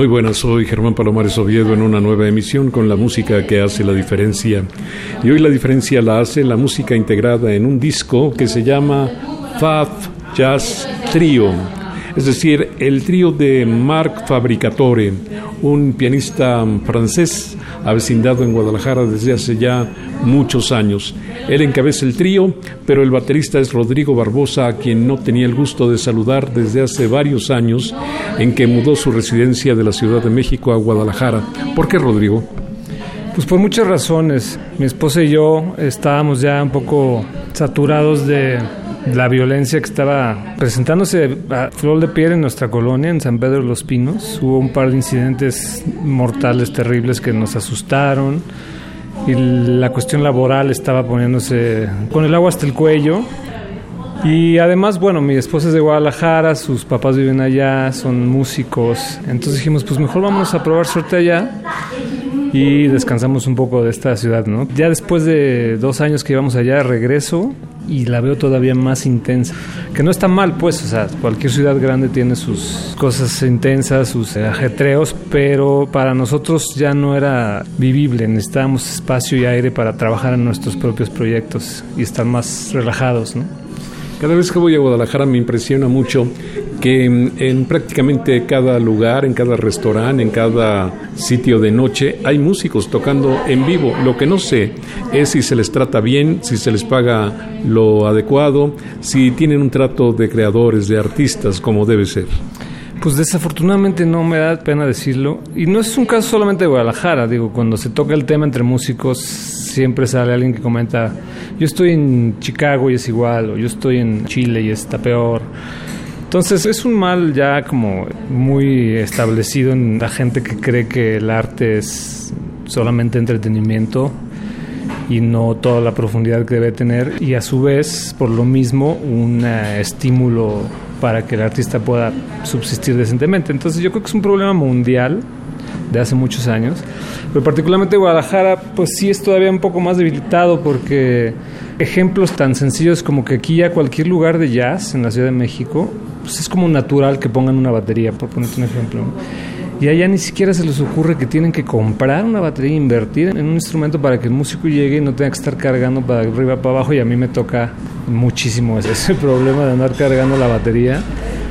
Muy buenas, soy Germán Palomares Oviedo en una nueva emisión con la música que hace la diferencia. Y hoy la diferencia la hace la música integrada en un disco que se llama Faf Jazz Trio. Es decir, el trío de Marc Fabricatore, un pianista francés avecindado en Guadalajara desde hace ya muchos años. Él encabeza el trío, pero el baterista es Rodrigo Barbosa, a quien no tenía el gusto de saludar desde hace varios años en que mudó su residencia de la Ciudad de México a Guadalajara. ¿Por qué, Rodrigo? Pues por muchas razones. Mi esposa y yo estábamos ya un poco saturados de la violencia que estaba presentándose a flor de piel en nuestra colonia, en San Pedro de los Pinos. Hubo un par de incidentes mortales terribles que nos asustaron y la cuestión laboral estaba poniéndose con el agua hasta el cuello. Y además, bueno, mi esposa es de Guadalajara, sus papás viven allá, son músicos. Entonces dijimos, pues mejor vamos a probar suerte allá y descansamos un poco de esta ciudad, ¿no? Ya después de dos años que íbamos allá, regreso y la veo todavía más intensa. Que no está mal, pues, o sea, cualquier ciudad grande tiene sus cosas intensas, sus ajetreos, pero para nosotros ya no era vivible. Necesitábamos espacio y aire para trabajar en nuestros propios proyectos y estar más relajados, ¿no? Cada vez que voy a Guadalajara me impresiona mucho que en prácticamente cada lugar, en cada restaurante, en cada sitio de noche, hay músicos tocando en vivo. Lo que no sé es si se les trata bien, si se les paga lo adecuado, si tienen un trato de creadores, de artistas, como debe ser. Pues desafortunadamente no me da pena decirlo. Y no es un caso solamente de Guadalajara. Digo, cuando se toca el tema entre músicos, siempre sale alguien que comenta, yo estoy en Chicago y es igual, o yo estoy en Chile y está peor. Entonces es un mal ya como muy establecido en la gente que cree que el arte es solamente entretenimiento y no toda la profundidad que debe tener y a su vez por lo mismo un estímulo para que el artista pueda subsistir decentemente. Entonces yo creo que es un problema mundial de hace muchos años, pero particularmente Guadalajara pues sí es todavía un poco más debilitado porque ejemplos tan sencillos como que aquí ya cualquier lugar de jazz en la Ciudad de México pues es como natural que pongan una batería, por ponerte un ejemplo. Y allá ni siquiera se les ocurre que tienen que comprar una batería e invertir en un instrumento para que el músico llegue y no tenga que estar cargando para arriba, para abajo. Y a mí me toca muchísimo ese, ese problema de andar cargando la batería.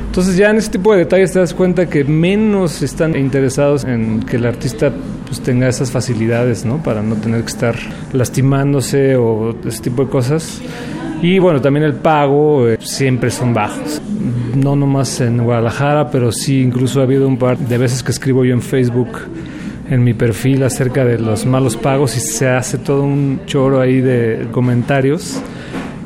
Entonces ya en ese tipo de detalles te das cuenta que menos están interesados en que el artista pues, tenga esas facilidades, ¿no? Para no tener que estar lastimándose o ese tipo de cosas. Y bueno, también el pago eh, siempre son bajos. No nomás en Guadalajara, pero sí incluso ha habido un par de veces que escribo yo en Facebook en mi perfil acerca de los malos pagos y se hace todo un choro ahí de comentarios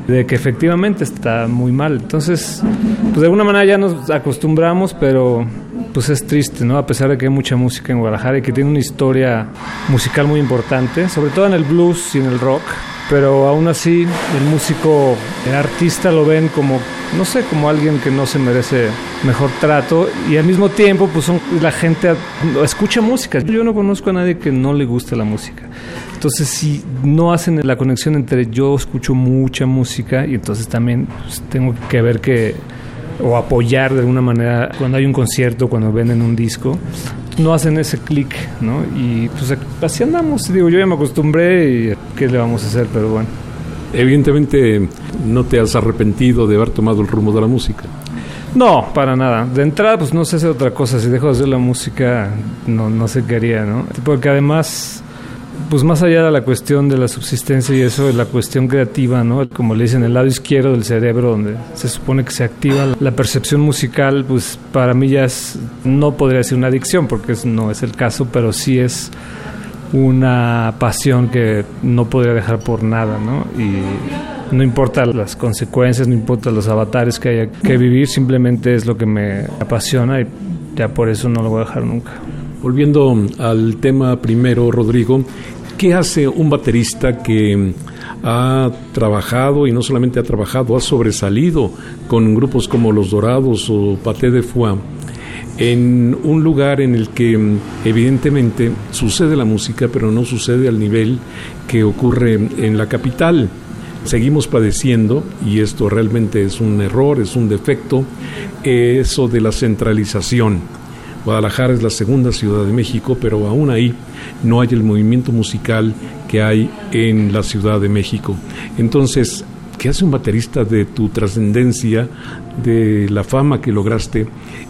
de que efectivamente está muy mal. Entonces, pues de alguna manera ya nos acostumbramos, pero pues es triste, ¿no? A pesar de que hay mucha música en Guadalajara y que tiene una historia musical muy importante, sobre todo en el blues y en el rock, pero aún así el músico, el artista lo ven como, no sé, como alguien que no se merece mejor trato y al mismo tiempo pues son, la gente escucha música. Yo no conozco a nadie que no le guste la música. Entonces si no hacen la conexión entre yo escucho mucha música y entonces también pues, tengo que ver que o apoyar de alguna manera cuando hay un concierto, cuando venden un disco. No hacen ese clic, ¿no? Y pues así andamos, digo, yo ya me acostumbré y qué le vamos a hacer, pero bueno. Evidentemente no te has arrepentido de haber tomado el rumbo de la música. No, para nada. De entrada, pues no sé hacer otra cosa. Si dejo de hacer la música, no, no sé qué haría, ¿no? Porque además, pues más allá de la cuestión de la subsistencia y eso, es la cuestión creativa, ¿no? Como le dicen, el lado izquierdo del cerebro, donde se supone que se activa la percepción musical, pues para mí ya es, no podría ser una adicción, porque no es el caso, pero sí es una pasión que no podría dejar por nada, ¿no? Y no importa las consecuencias, no importa los avatares que haya que vivir, simplemente es lo que me apasiona y ya por eso no lo voy a dejar nunca. Volviendo al tema primero, Rodrigo, ¿qué hace un baterista que ha trabajado y no solamente ha trabajado, ha sobresalido con grupos como Los Dorados o Paté de Foix? en un lugar en el que evidentemente sucede la música, pero no sucede al nivel que ocurre en la capital seguimos padeciendo, y esto realmente es un error, es un defecto, eso de la centralización. Guadalajara es la segunda ciudad de México, pero aún ahí no hay el movimiento musical que hay en la Ciudad de México. Entonces, ¿qué hace un baterista de tu trascendencia, de la fama que lograste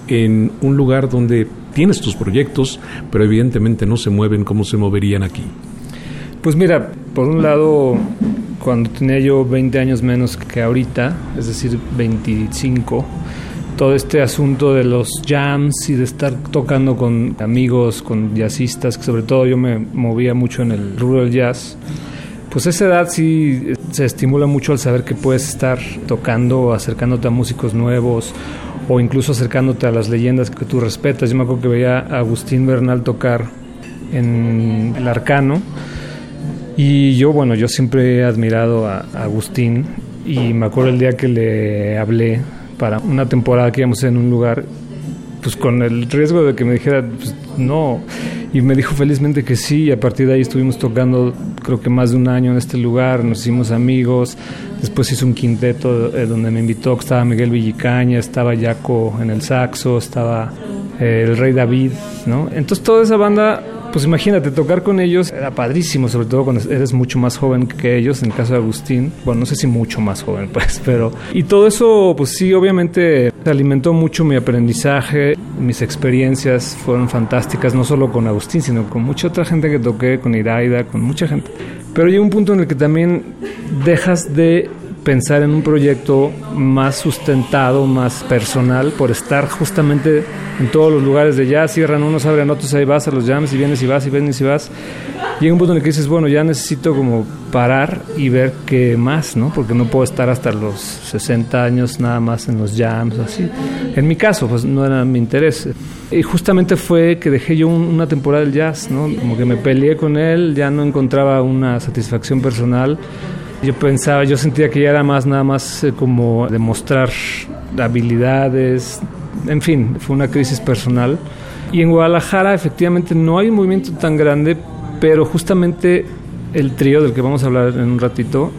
en un lugar donde tienes tus proyectos, pero evidentemente no se mueven como se moverían aquí? Pues mira, por un lado, cuando tenía yo 20 años menos que ahorita, es decir, 25, todo este asunto de los jams y de estar tocando con amigos, con jazzistas, que sobre todo yo me movía mucho en el rubro del jazz, pues esa edad sí se estimula mucho al saber que puedes estar tocando, acercándote a músicos nuevos o incluso acercándote a las leyendas que tú respetas. Yo me acuerdo que veía a Agustín Bernal tocar en el Arcano y yo, bueno, yo siempre he admirado a, Agustín y me acuerdo el día que le hablé para una temporada que íbamos en un lugar, pues con el riesgo de que me dijera, pues no, y me dijo felizmente que sí, y a partir de ahí estuvimos tocando creo que más de un año en este lugar, nos hicimos amigos, después hizo un quinteto eh, donde me invitó, estaba Miguel Villicaña, estaba Jaco en el saxo, estaba eh, el Rey David, ¿no? Entonces toda esa banda pues imagínate, tocar con ellos era padrísimo, sobre todo cuando eres mucho más joven que ellos, en el caso de Agustín, bueno, no sé si mucho más joven, pues, pero... Y todo eso, pues sí, obviamente alimentó mucho mi aprendizaje, mis experiencias fueron fantásticas, no solo con Agustín, sino con mucha otra gente que toqué, con Iraida, con mucha gente. Pero hay un punto en el que también dejas de pensar en un proyecto más sustentado, más personal, por estar justamente en todos los lugares de jazz, cierran unos, abren otros, ahí vas a los jams y vienes y vas y vienes y vas. Llega un punto en el que dices, bueno, ya necesito como parar y ver qué más, ¿no? Porque no puedo estar hasta los 60 años nada más en los jams, así. En mi caso, pues no era mi interés. Y justamente fue que dejé yo una temporada del jazz, ¿no? Como que me peleé con él, ya no encontraba una satisfacción personal yo pensaba, yo sentía que ya era más nada más eh, como demostrar habilidades, en fin, fue una crisis personal. Y en Guadalajara efectivamente no hay un movimiento tan grande, pero justamente el trío del que vamos a hablar en un ratito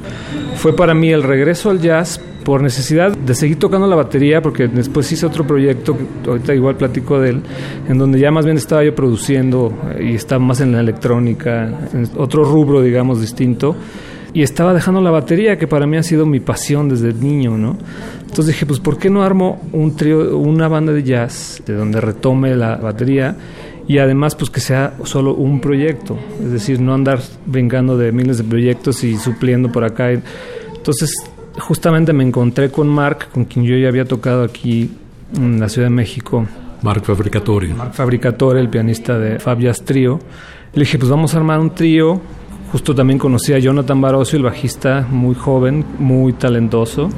fue para mí el regreso al jazz por necesidad de seguir tocando la batería, porque después hice otro proyecto, ahorita igual platico de él, en donde ya más bien estaba yo produciendo y estaba más en la electrónica, otro rubro, digamos, distinto y estaba dejando la batería, que para mí ha sido mi pasión desde niño, ¿no? Entonces dije, pues ¿por qué no armo un trío, una banda de jazz de donde retome la batería y además pues que sea solo un proyecto, es decir, no andar brincando de miles de proyectos y supliendo por acá. Entonces, justamente me encontré con Mark, con quien yo ya había tocado aquí en la Ciudad de México. Mark Fabricatore. Mark Fabricatore, el pianista de Fabias Trio. Le dije, pues vamos a armar un trío Justo también conocí a Jonathan Barosio, el bajista muy joven, muy talentoso.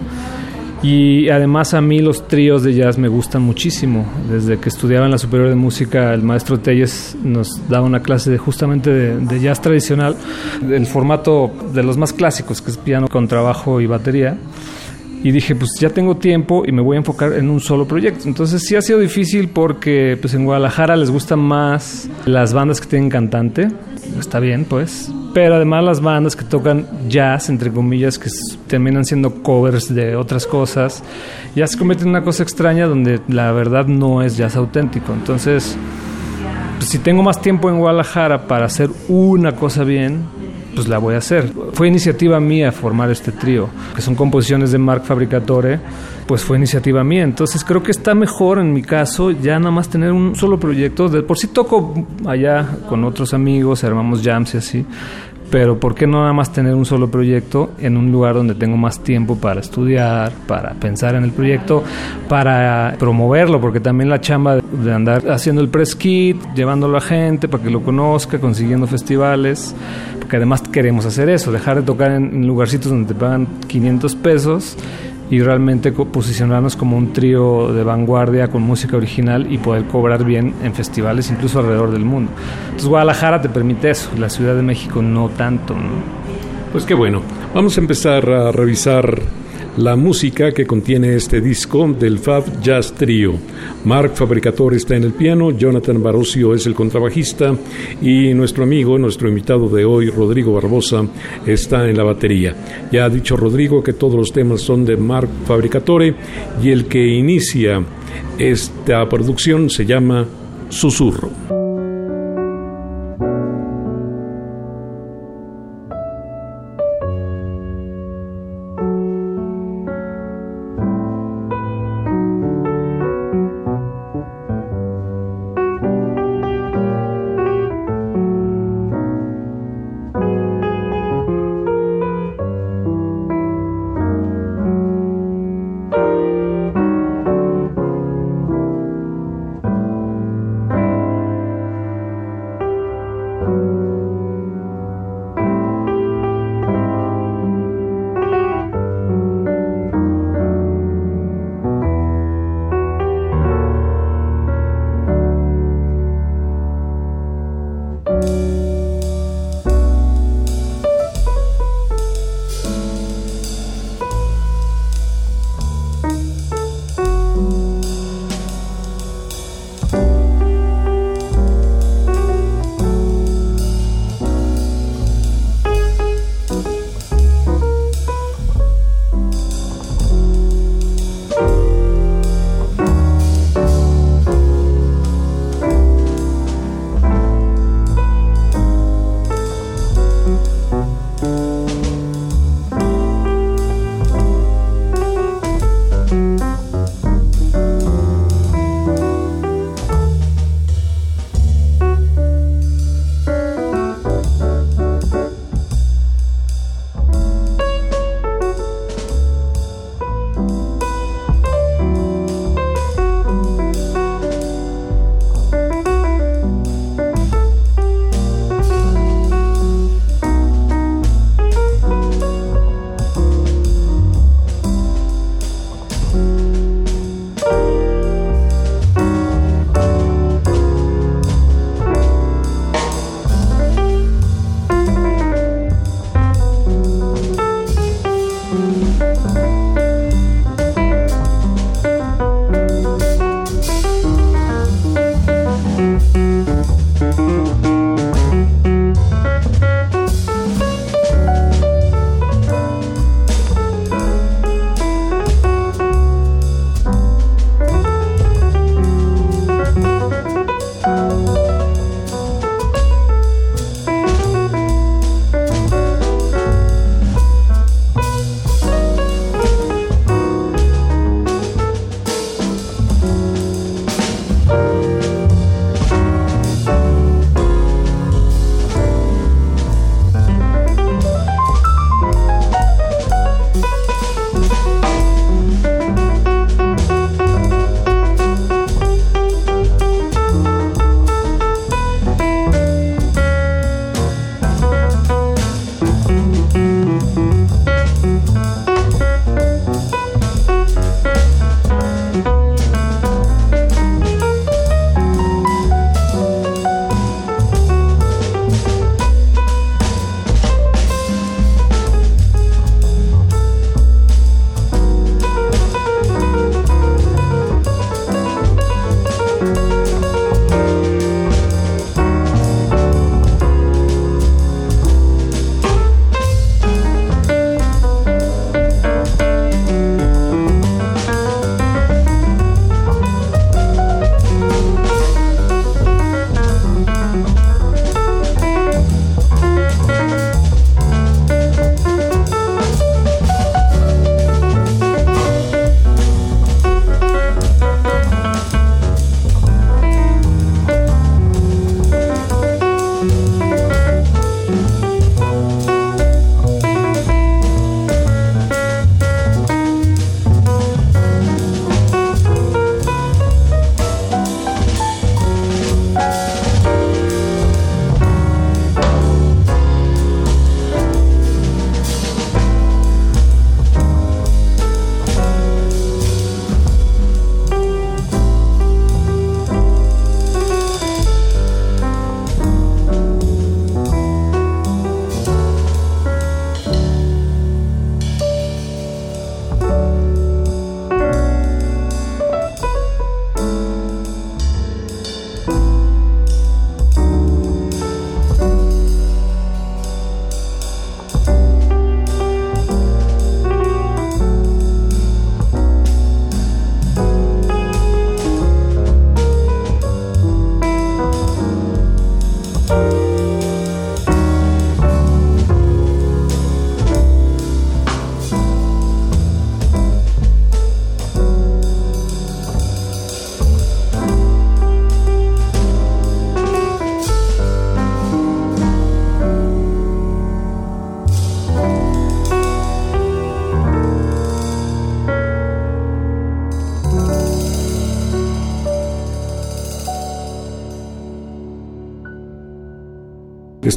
Y además a mí los tríos de jazz me gustan muchísimo. Desde que estudiaba en la Superior de Música, el maestro Telles nos daba una clase de, justamente de, jazz tradicional, el formato de los más clásicos, que es piano con trabajo y batería. Y dije, pues ya tengo tiempo y me voy a enfocar en un solo proyecto. Entonces sí ha sido difícil porque pues en Guadalajara les gustan más las bandas que tienen cantante. Está bien, pues pero además las bandas que tocan jazz, entre comillas, que terminan siendo covers de otras cosas, ya se convierte en una cosa extraña donde la verdad no es jazz auténtico. Entonces, pues si tengo más tiempo en Guadalajara para hacer una cosa bien, pues la voy a hacer. Fue iniciativa mía formar este trío, que son composiciones de Marc Fabricatore, pues fue iniciativa mía. Entonces creo que está mejor en mi caso ya nada más tener un solo proyecto. De por sí toco allá con otros amigos, armamos jams y así, pero ¿por qué no nada más tener un solo proyecto en un lugar donde tengo más tiempo para estudiar, para pensar en el proyecto, para promoverlo? Porque también la chamba de andar haciendo el press kit, llevándolo a gente para que lo conozca, consiguiendo festivales, porque además queremos hacer eso, dejar de tocar en lugarcitos donde te pagan 500 pesos y realmente posicionarnos como un trío de vanguardia con música original y poder cobrar bien en festivales incluso alrededor del mundo. Entonces Guadalajara te permite eso, la Ciudad de México no tanto. Pues qué bueno. Vamos a empezar a revisar la música que contiene este disco del Fab Jazz Trio. Mark Fabricatore está en el piano, Jonathan Barocio es el contrabajista y nuestro amigo, nuestro invitado de hoy, Rodrigo Barbosa, está en la batería. Ya ha dicho Rodrigo que todos los temas son de Mark Fabricatore y el que inicia esta producción se llama Susurro.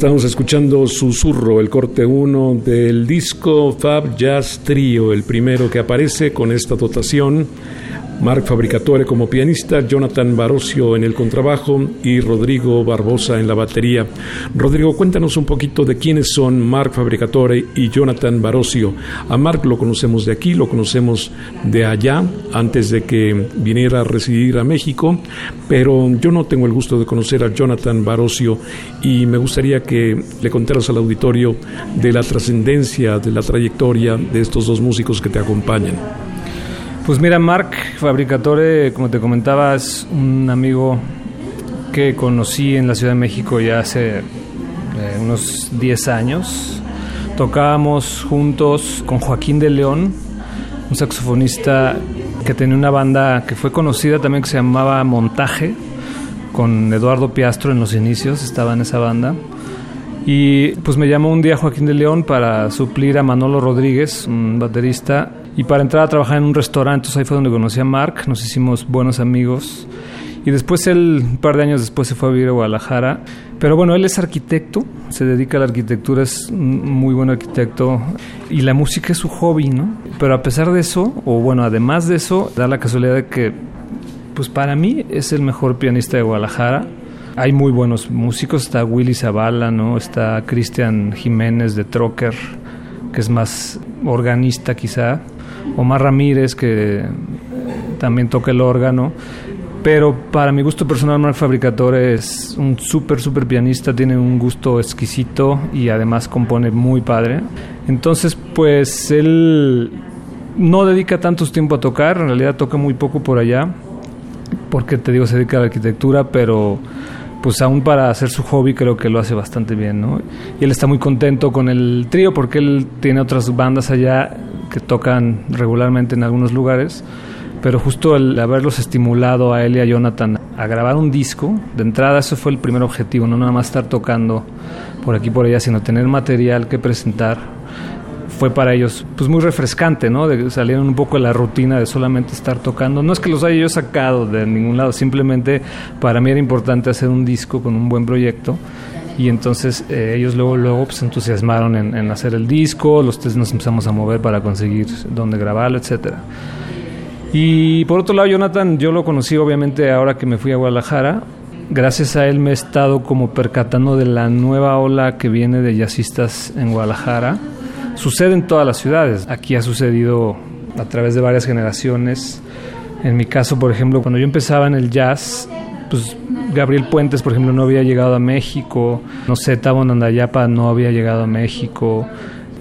Estamos escuchando Susurro, el corte 1 del disco Fab Jazz Trio, el primero que aparece con esta dotación Marc Fabricatore como pianista, Jonathan Barocio en el contrabajo y Rodrigo Barbosa en la batería. Rodrigo, cuéntanos un poquito de quiénes son Marc Fabricatore y Jonathan Barocio. A Marc lo conocemos de aquí, lo conocemos de allá, antes de que viniera a residir a México, pero yo no tengo el gusto de conocer a Jonathan Barocio y me gustaría que le contaras al auditorio de la trascendencia, de la trayectoria de estos dos músicos que te acompañan. Pues mira, Marc Fabricatore, como te comentaba, es un amigo que conocí en la Ciudad de México ya hace eh, unos 10 años. Tocábamos juntos con Joaquín de León, un saxofonista que tenía una banda que fue conocida también que se llamaba Montaje, con Eduardo Piastro en los inicios, estaba en esa banda. Y pues me llamó un día Joaquín de León para suplir a Manolo Rodríguez, un baterista, y para entrar a trabajar en un restaurante. Entonces ahí fue donde conocí a Mark, nos hicimos buenos amigos. Y después él, un par de años después, se fue a vivir a Guadalajara. Pero bueno, él es arquitecto, se dedica a la arquitectura, es un muy buen arquitecto. Y la música es su hobby, ¿no? Pero a pesar de eso, o bueno, además de eso, da la casualidad de que, pues para mí es el mejor pianista de Guadalajara. Hay muy buenos músicos, está Willy Zavala, ¿no? Está Cristian Jiménez de Trocker, que es más organista quizá. Omar Ramírez, que también toca el órgano. Pero para mi gusto personal, Marc Fabricatore es un súper, súper pianista, tiene un gusto exquisito y además compone muy padre. Entonces, pues él no dedica tanto tiempo a tocar, en realidad toca muy poco por allá, porque te digo, se dedica a la arquitectura, pero pues aún para hacer su hobby creo que lo hace bastante bien, ¿no? Y él está muy contento con el trío porque él tiene otras bandas allá que tocan regularmente en algunos lugares, pero justo el haberlos estimulado a él y a Jonathan a grabar un disco, de entrada eso fue el primer objetivo, no nada más estar tocando por aquí por allá, sino tener material que presentar. Fue para ellos pues muy refrescante, ¿no? Salir un poco de la rutina de solamente estar tocando. No es que los haya yo sacado de ningún lado, simplemente para mí era importante hacer un disco con un buen proyecto y entonces eh, ellos luego luego pues entusiasmaron en, hacer el disco, los tres nos empezamos a mover para conseguir dónde grabarlo, etcétera. Y por otro lado, Jonathan, yo lo conocí obviamente ahora que me fui a Guadalajara. Gracias a él me he estado como percatando de la nueva ola que viene de jazzistas en Guadalajara. Sucede en todas las ciudades. Aquí ha sucedido a través de varias generaciones. En mi caso, por ejemplo, cuando yo empezaba en el jazz, pues Gabriel Puentes, por ejemplo, no había llegado a México, no sé, Tabo Nandayapa no había llegado a México,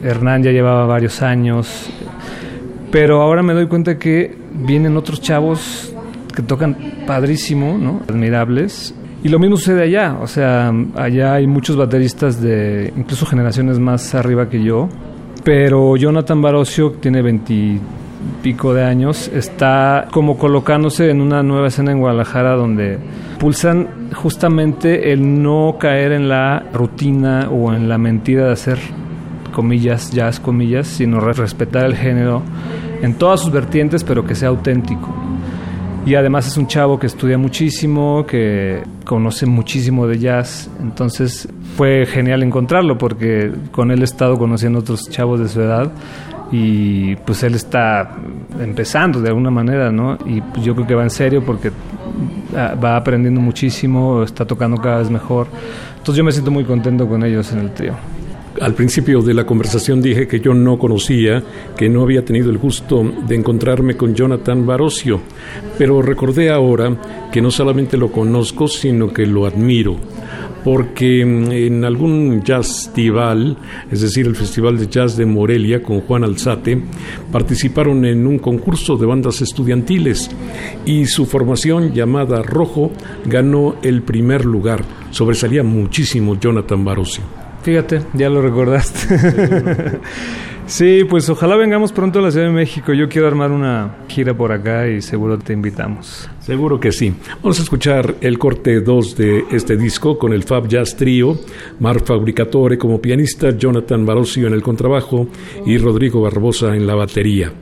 Hernán ya llevaba varios años, pero ahora me doy cuenta que vienen otros chavos que tocan padrísimo, ¿no? Admirables. Y lo mismo sucede allá, o sea, allá hay muchos bateristas de incluso generaciones más arriba que yo, pero Jonathan Barocio tiene 20 pico de años, está como colocándose en una nueva escena en Guadalajara donde pulsan justamente el no caer en la rutina o en la mentira de hacer comillas, jazz comillas, sino respetar el género en todas sus vertientes, pero que sea auténtico. Y además es un chavo que estudia muchísimo, que conoce muchísimo de jazz, entonces fue genial encontrarlo porque con él he estado conociendo otros chavos de su edad y pues él está empezando de alguna manera, ¿no? Y pues yo creo que va en serio porque ah, va aprendiendo muchísimo, está tocando cada vez mejor. Entonces yo me siento muy contento con ellos en el trío. Al principio de la conversación dije que yo no conocía, que no había tenido el gusto de encontrarme con Jonathan Barocio, pero recordé ahora que no solamente lo conozco, sino que lo admiro porque mm, en algún jazz festival, es decir, el Festival de Jazz de Morelia con Juan Alzate, participaron en un concurso de bandas estudiantiles y su formación llamada Rojo ganó el primer lugar. Sobresalía muchísimo Jonathan Barosio. Fíjate, ya lo recordaste. Sí, pues ojalá vengamos pronto a la Ciudad de México. Yo quiero armar una gira por acá y seguro te invitamos. Seguro que sí. Vamos a escuchar el corte 2 de este disco con el Fab Jazz Trio, Mark Fabricatore como pianista, Jonathan Barosio en el contrabajo y Rodrigo Barbosa en la batería.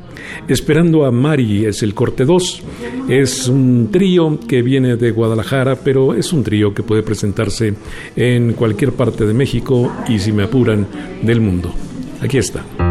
Esperando a Mari es el corte 2. Es un trío que viene de Guadalajara, pero es un trío que puede presentarse en cualquier parte de México y, si me apuran, del mundo. Aquí está.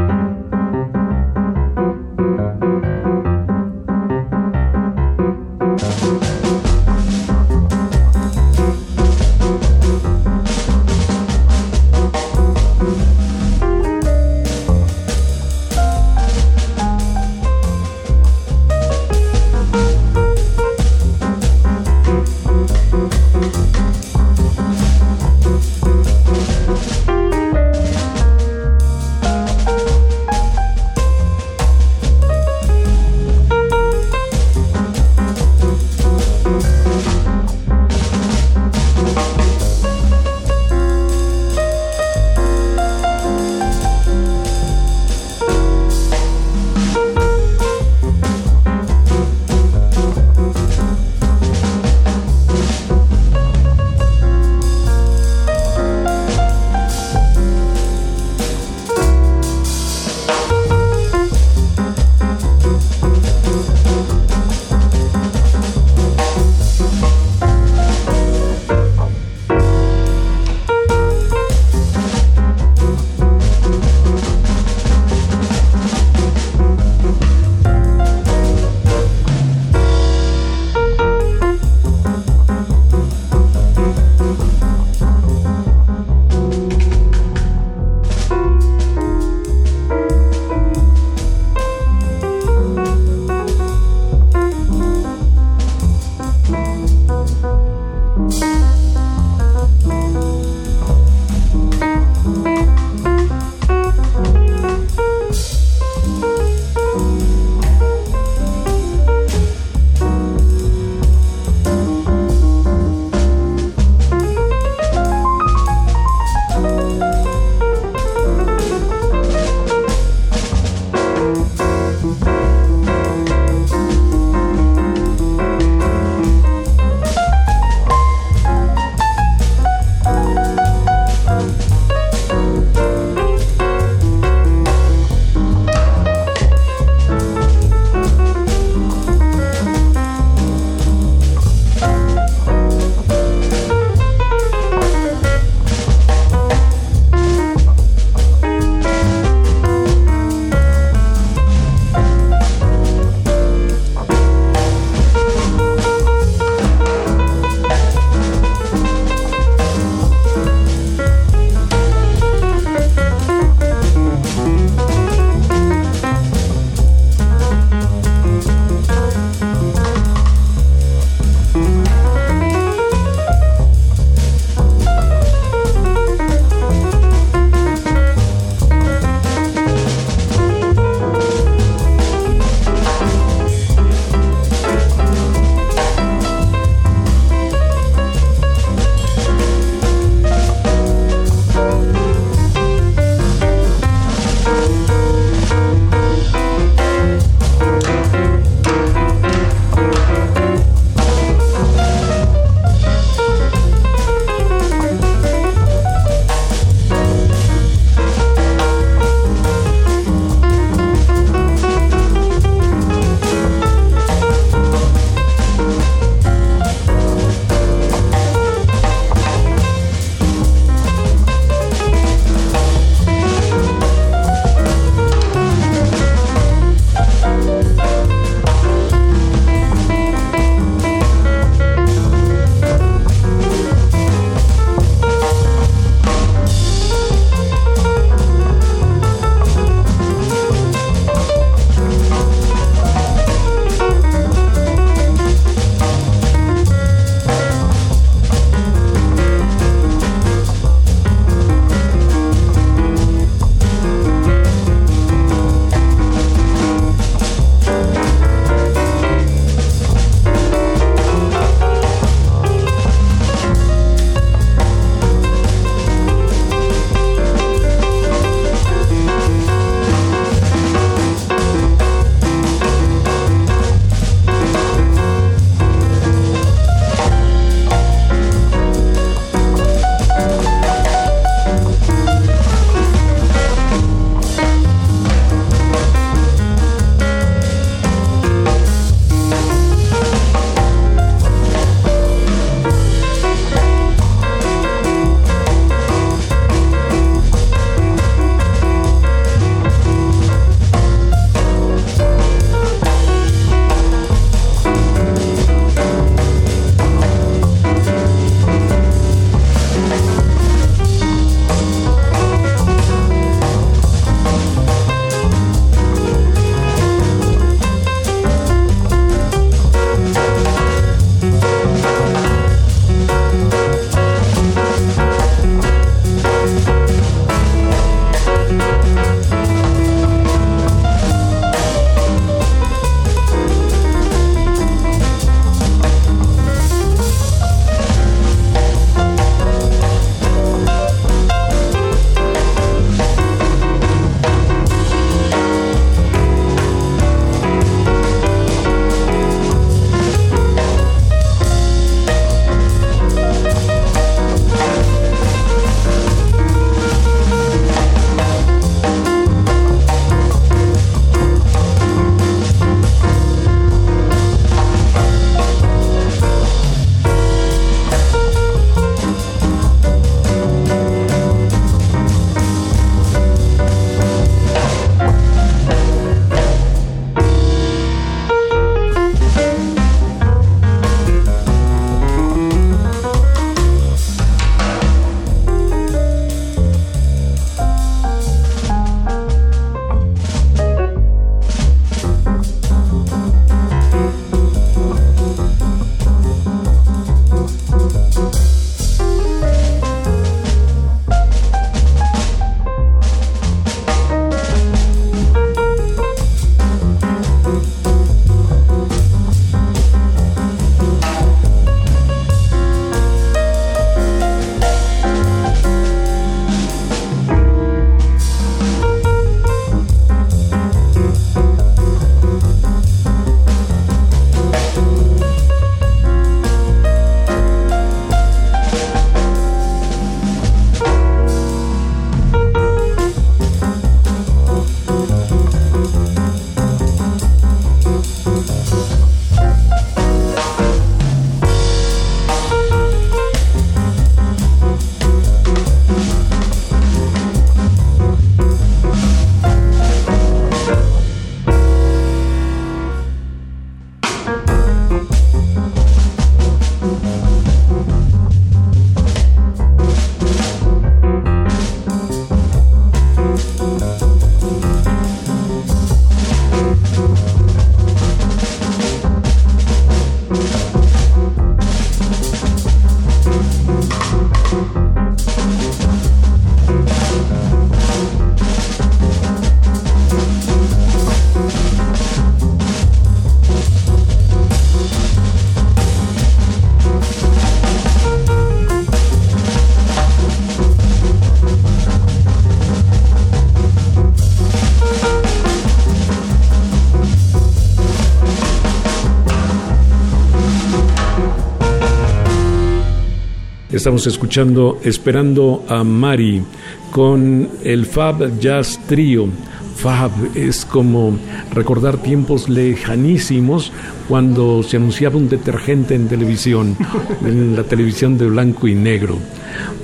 Estamos escuchando Esperando a Mari con el Fab Jazz Trio. Fab es como recordar tiempos lejanísimos cuando se anunciaba un detergente en televisión, en la televisión de blanco y negro.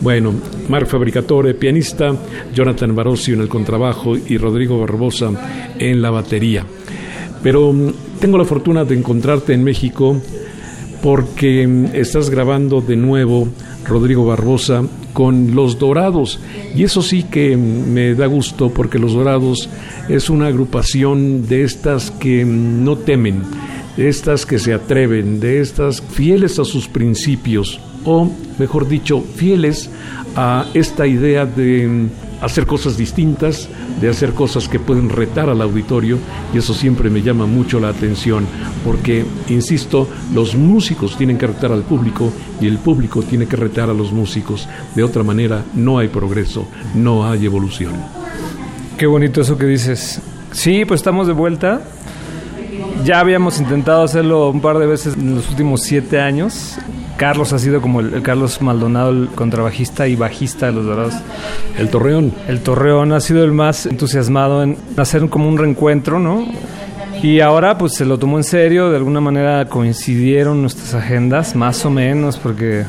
Bueno, Marc Fabricatore, pianista, Jonathan Barosio en el contrabajo y Rodrigo Barbosa en la batería. Pero mm, tengo la fortuna de encontrarte en México porque mm, estás grabando de nuevo Rodrigo Barbosa con Los Dorados. Y eso sí que me da gusto porque Los Dorados es una agrupación de estas que no temen, de estas que se atreven, de estas fieles a sus principios, o mejor dicho, fieles a esta idea de hacer cosas distintas, de hacer cosas que pueden retar al auditorio y eso siempre me llama mucho la atención porque, insisto, los músicos tienen que retar al público y el público tiene que retar a los músicos. De otra manera no hay progreso, no hay evolución. Qué bonito eso que dices. Sí, pues estamos de vuelta. Ya habíamos intentado hacerlo un par de veces en los últimos siete años. Carlos ha sido como el, Carlos Maldonado, el contrabajista y bajista de los Dorados. El Torreón. El Torreón ha sido el más entusiasmado en hacer como un reencuentro, ¿no? Y ahora pues se lo tomó en serio, de alguna manera coincidieron nuestras agendas, más o menos, porque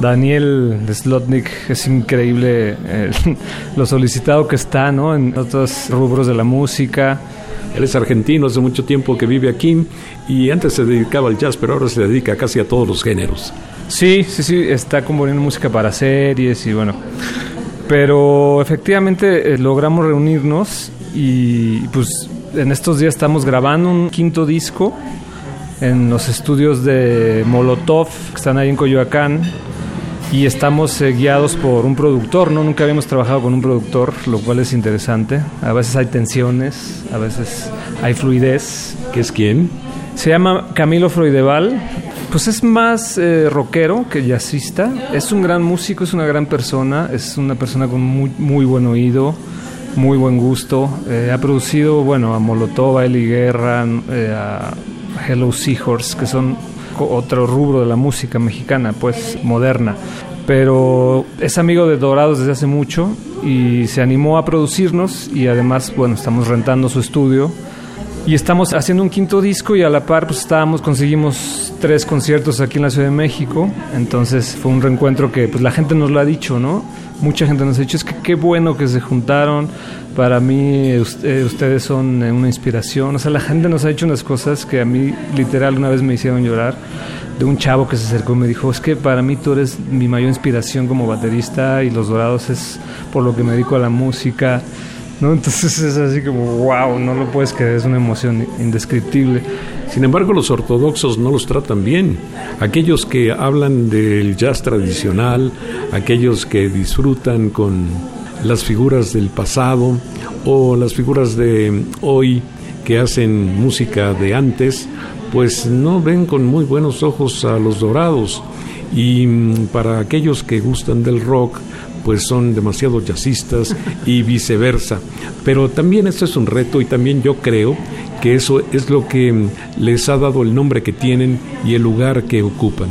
Daniel Slotnik es increíble lo solicitado que está, ¿no? En otros rubros de la música. Él es argentino, hace mucho tiempo que vive aquí y antes se dedicaba al jazz, pero ahora se dedica casi a todos los géneros. Sí, sí, sí, está componiendo música para series y bueno. Pero efectivamente eh, logramos reunirnos y pues en estos días estamos grabando un quinto disco en los estudios de Molotov, que están ahí en Coyoacán y estamos eh, guiados por un productor, ¿no? Nunca habíamos trabajado con un productor, lo cual es interesante. A veces hay tensiones, a veces hay fluidez. ¿Qué es quién? Se llama Camilo Freudeval. Pues es más eh, rockero que jazzista. Es un gran músico, es una gran persona, es una persona con muy, muy buen oído, muy buen gusto. Eh, ha producido, bueno, a Molotov, a Eli Guerra, a Hello Seahorse, que son otro rubro de la música mexicana, pues moderna. Pero es amigo de Dorados desde hace mucho y se animó a producirnos y además, bueno, estamos rentando su estudio y estamos haciendo un quinto disco y a la par pues estábamos, conseguimos tres conciertos aquí en la Ciudad de México, entonces fue un reencuentro que pues la gente nos lo ha dicho, ¿no? Mucha gente nos ha dicho, es que qué bueno que se juntaron, para mí eh, ustedes son una inspiración. O sea, la gente nos ha dicho unas cosas que a mí literal una vez me hicieron llorar. De un chavo que se acercó y me dijo, es que para mí tú eres mi mayor inspiración como baterista y Los Dorados es por lo que me dedico a la música. ¿No? Entonces es así como, wow, no lo puedes creer, es una emoción indescriptible. Sin embargo, los ortodoxos no los tratan bien. Aquellos que hablan del jazz tradicional, aquellos que disfrutan con las figuras del pasado o las figuras de hoy que hacen música de antes, pues no ven con muy buenos ojos a los dorados. Y mm, para aquellos que gustan del rock, pues son demasiado jazzistas y viceversa. Pero también esto es un reto y también yo creo que eso es lo que mm, les ha dado el nombre que tienen y el lugar que ocupan.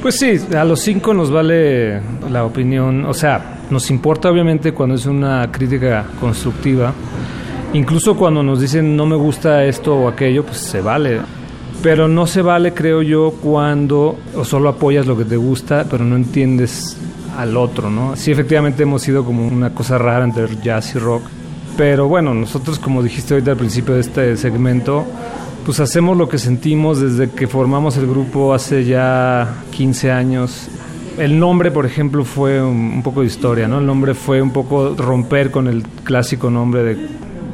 Pues sí, a los cinco nos vale la opinión, o sea, nos importa obviamente cuando es una crítica constructiva, incluso cuando nos dicen no me gusta esto o aquello, pues se vale. Pero no se vale, creo yo, cuando o solo apoyas lo que te gusta, pero no entiendes al otro, ¿no? Sí, efectivamente hemos sido como una cosa rara entre jazz y rock. Pero bueno, nosotros, como dijiste ahorita al principio de este segmento, pues hacemos lo que sentimos desde que formamos el grupo hace ya 15 años. El nombre, por ejemplo, fue un, poco de historia, ¿no? El nombre fue un poco romper con el clásico nombre de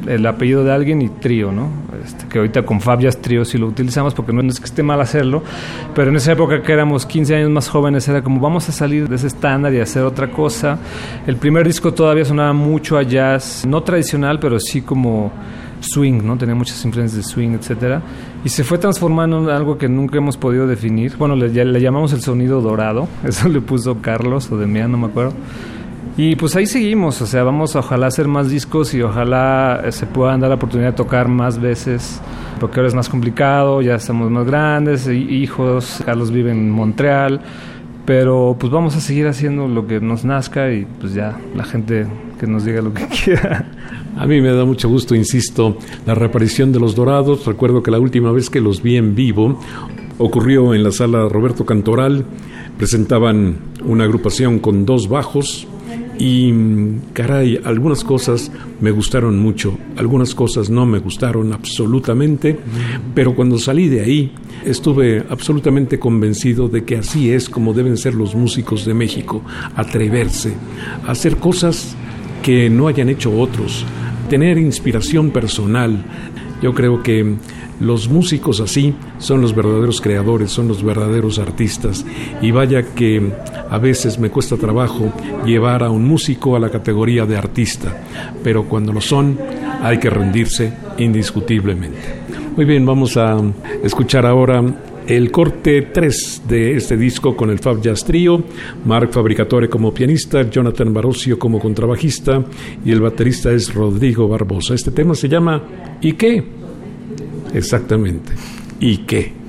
el apellido de alguien y trío, ¿no? Este, que ahorita con Fabias Trío sí lo utilizamos porque no es que esté mal hacerlo, pero en esa época que éramos 15 años más jóvenes era como vamos a salir de ese estándar y hacer otra cosa. El primer disco todavía sonaba mucho a jazz, no tradicional, pero sí como swing, ¿no? Tenía muchas influencias de swing, etcétera, y se fue transformando en algo que nunca hemos podido definir. Bueno, le, le llamamos el sonido dorado, eso le puso Carlos o Demian, no me acuerdo. Y pues ahí seguimos, o sea, vamos a ojalá hacer más discos y ojalá se puedan dar la oportunidad de tocar más veces, porque ahora es más complicado, ya estamos más grandes, hijos, Carlos vive en Montreal, Pero pues vamos a seguir haciendo lo que nos nazca y pues ya la gente que nos diga lo que quiera. A mí me da mucho gusto, insisto, la reaparición de los Dorados. Recuerdo que la última vez que los vi en vivo ocurrió en la sala Roberto Cantoral. Presentaban una agrupación con dos bajos, y caray, algunas cosas me gustaron mucho, algunas cosas no me gustaron absolutamente, pero cuando salí de ahí estuve absolutamente convencido de que así es como deben ser los músicos de México, atreverse hacer cosas que no hayan hecho otros, tener inspiración personal. Yo creo que los músicos así son los verdaderos creadores, son los verdaderos artistas. Y vaya que a veces me cuesta trabajo llevar a un músico a la categoría de artista, pero cuando lo son hay que rendirse indiscutiblemente. Muy bien, vamos a escuchar ahora el corte 3 de este disco con el Fab Jazz Mark Fabricatore como pianista, Jonathan Barosio como contrabajista y el baterista es Rodrigo Barbosa. Este tema se llama ¿Y qué? Exactamente. ¿Y qué?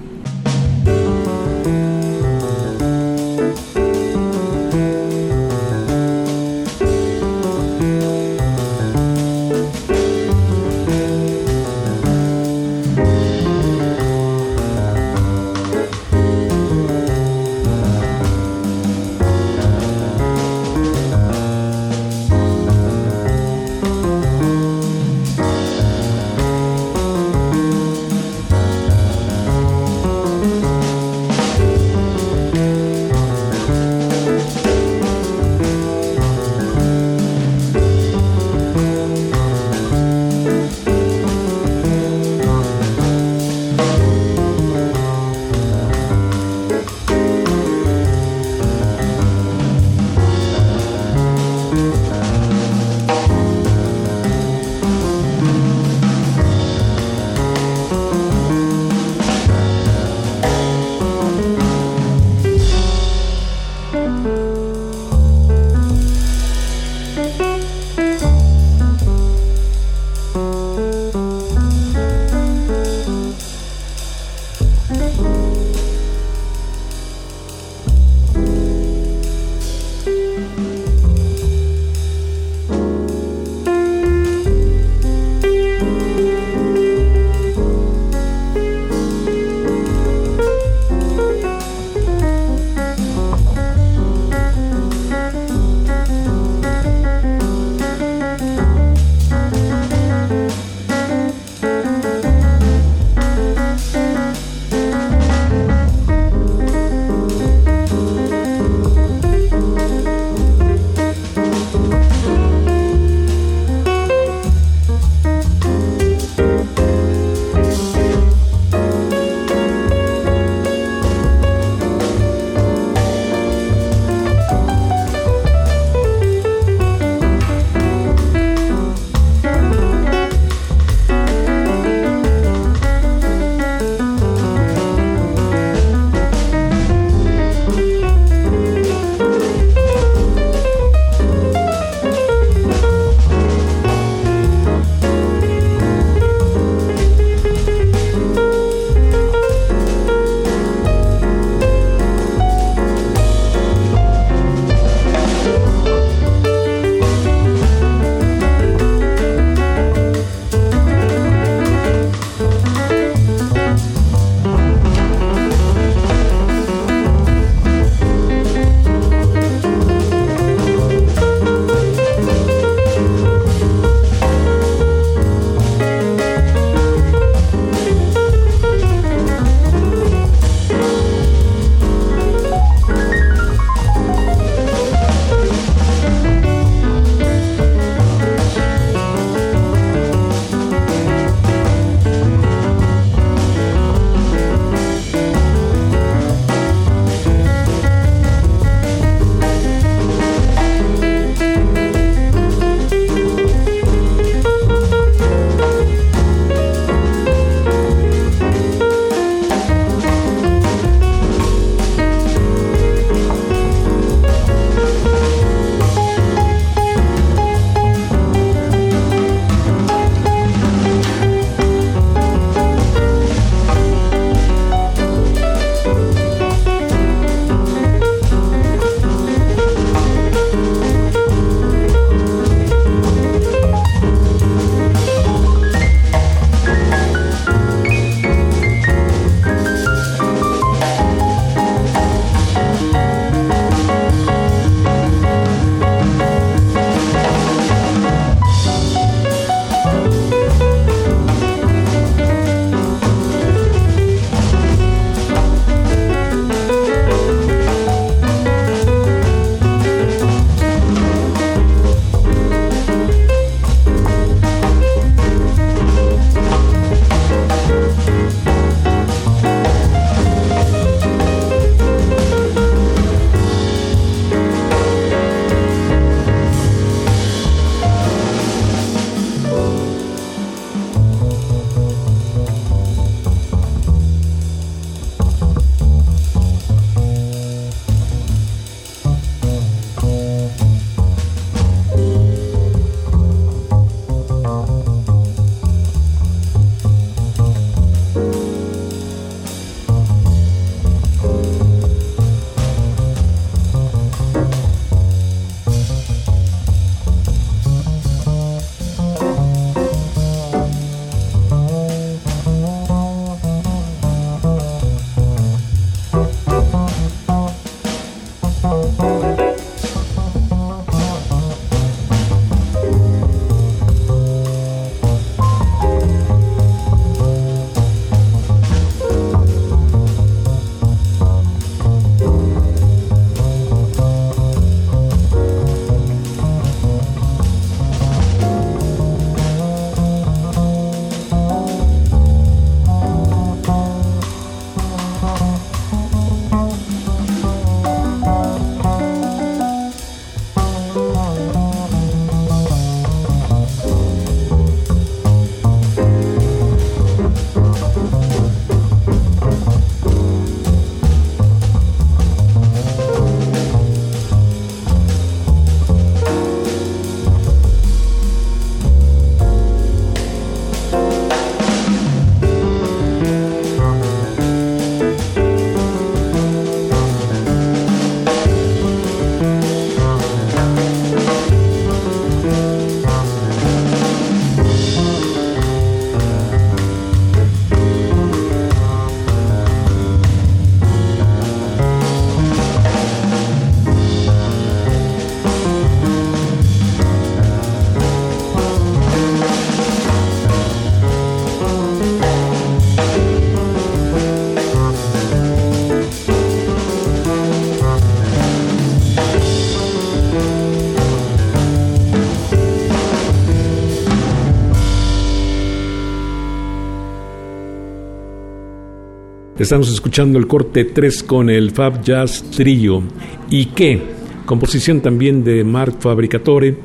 Estamos escuchando el corte 3 con el Fab Jazz Trio. ¿Y qué? Composición también de Mark Fabricatore.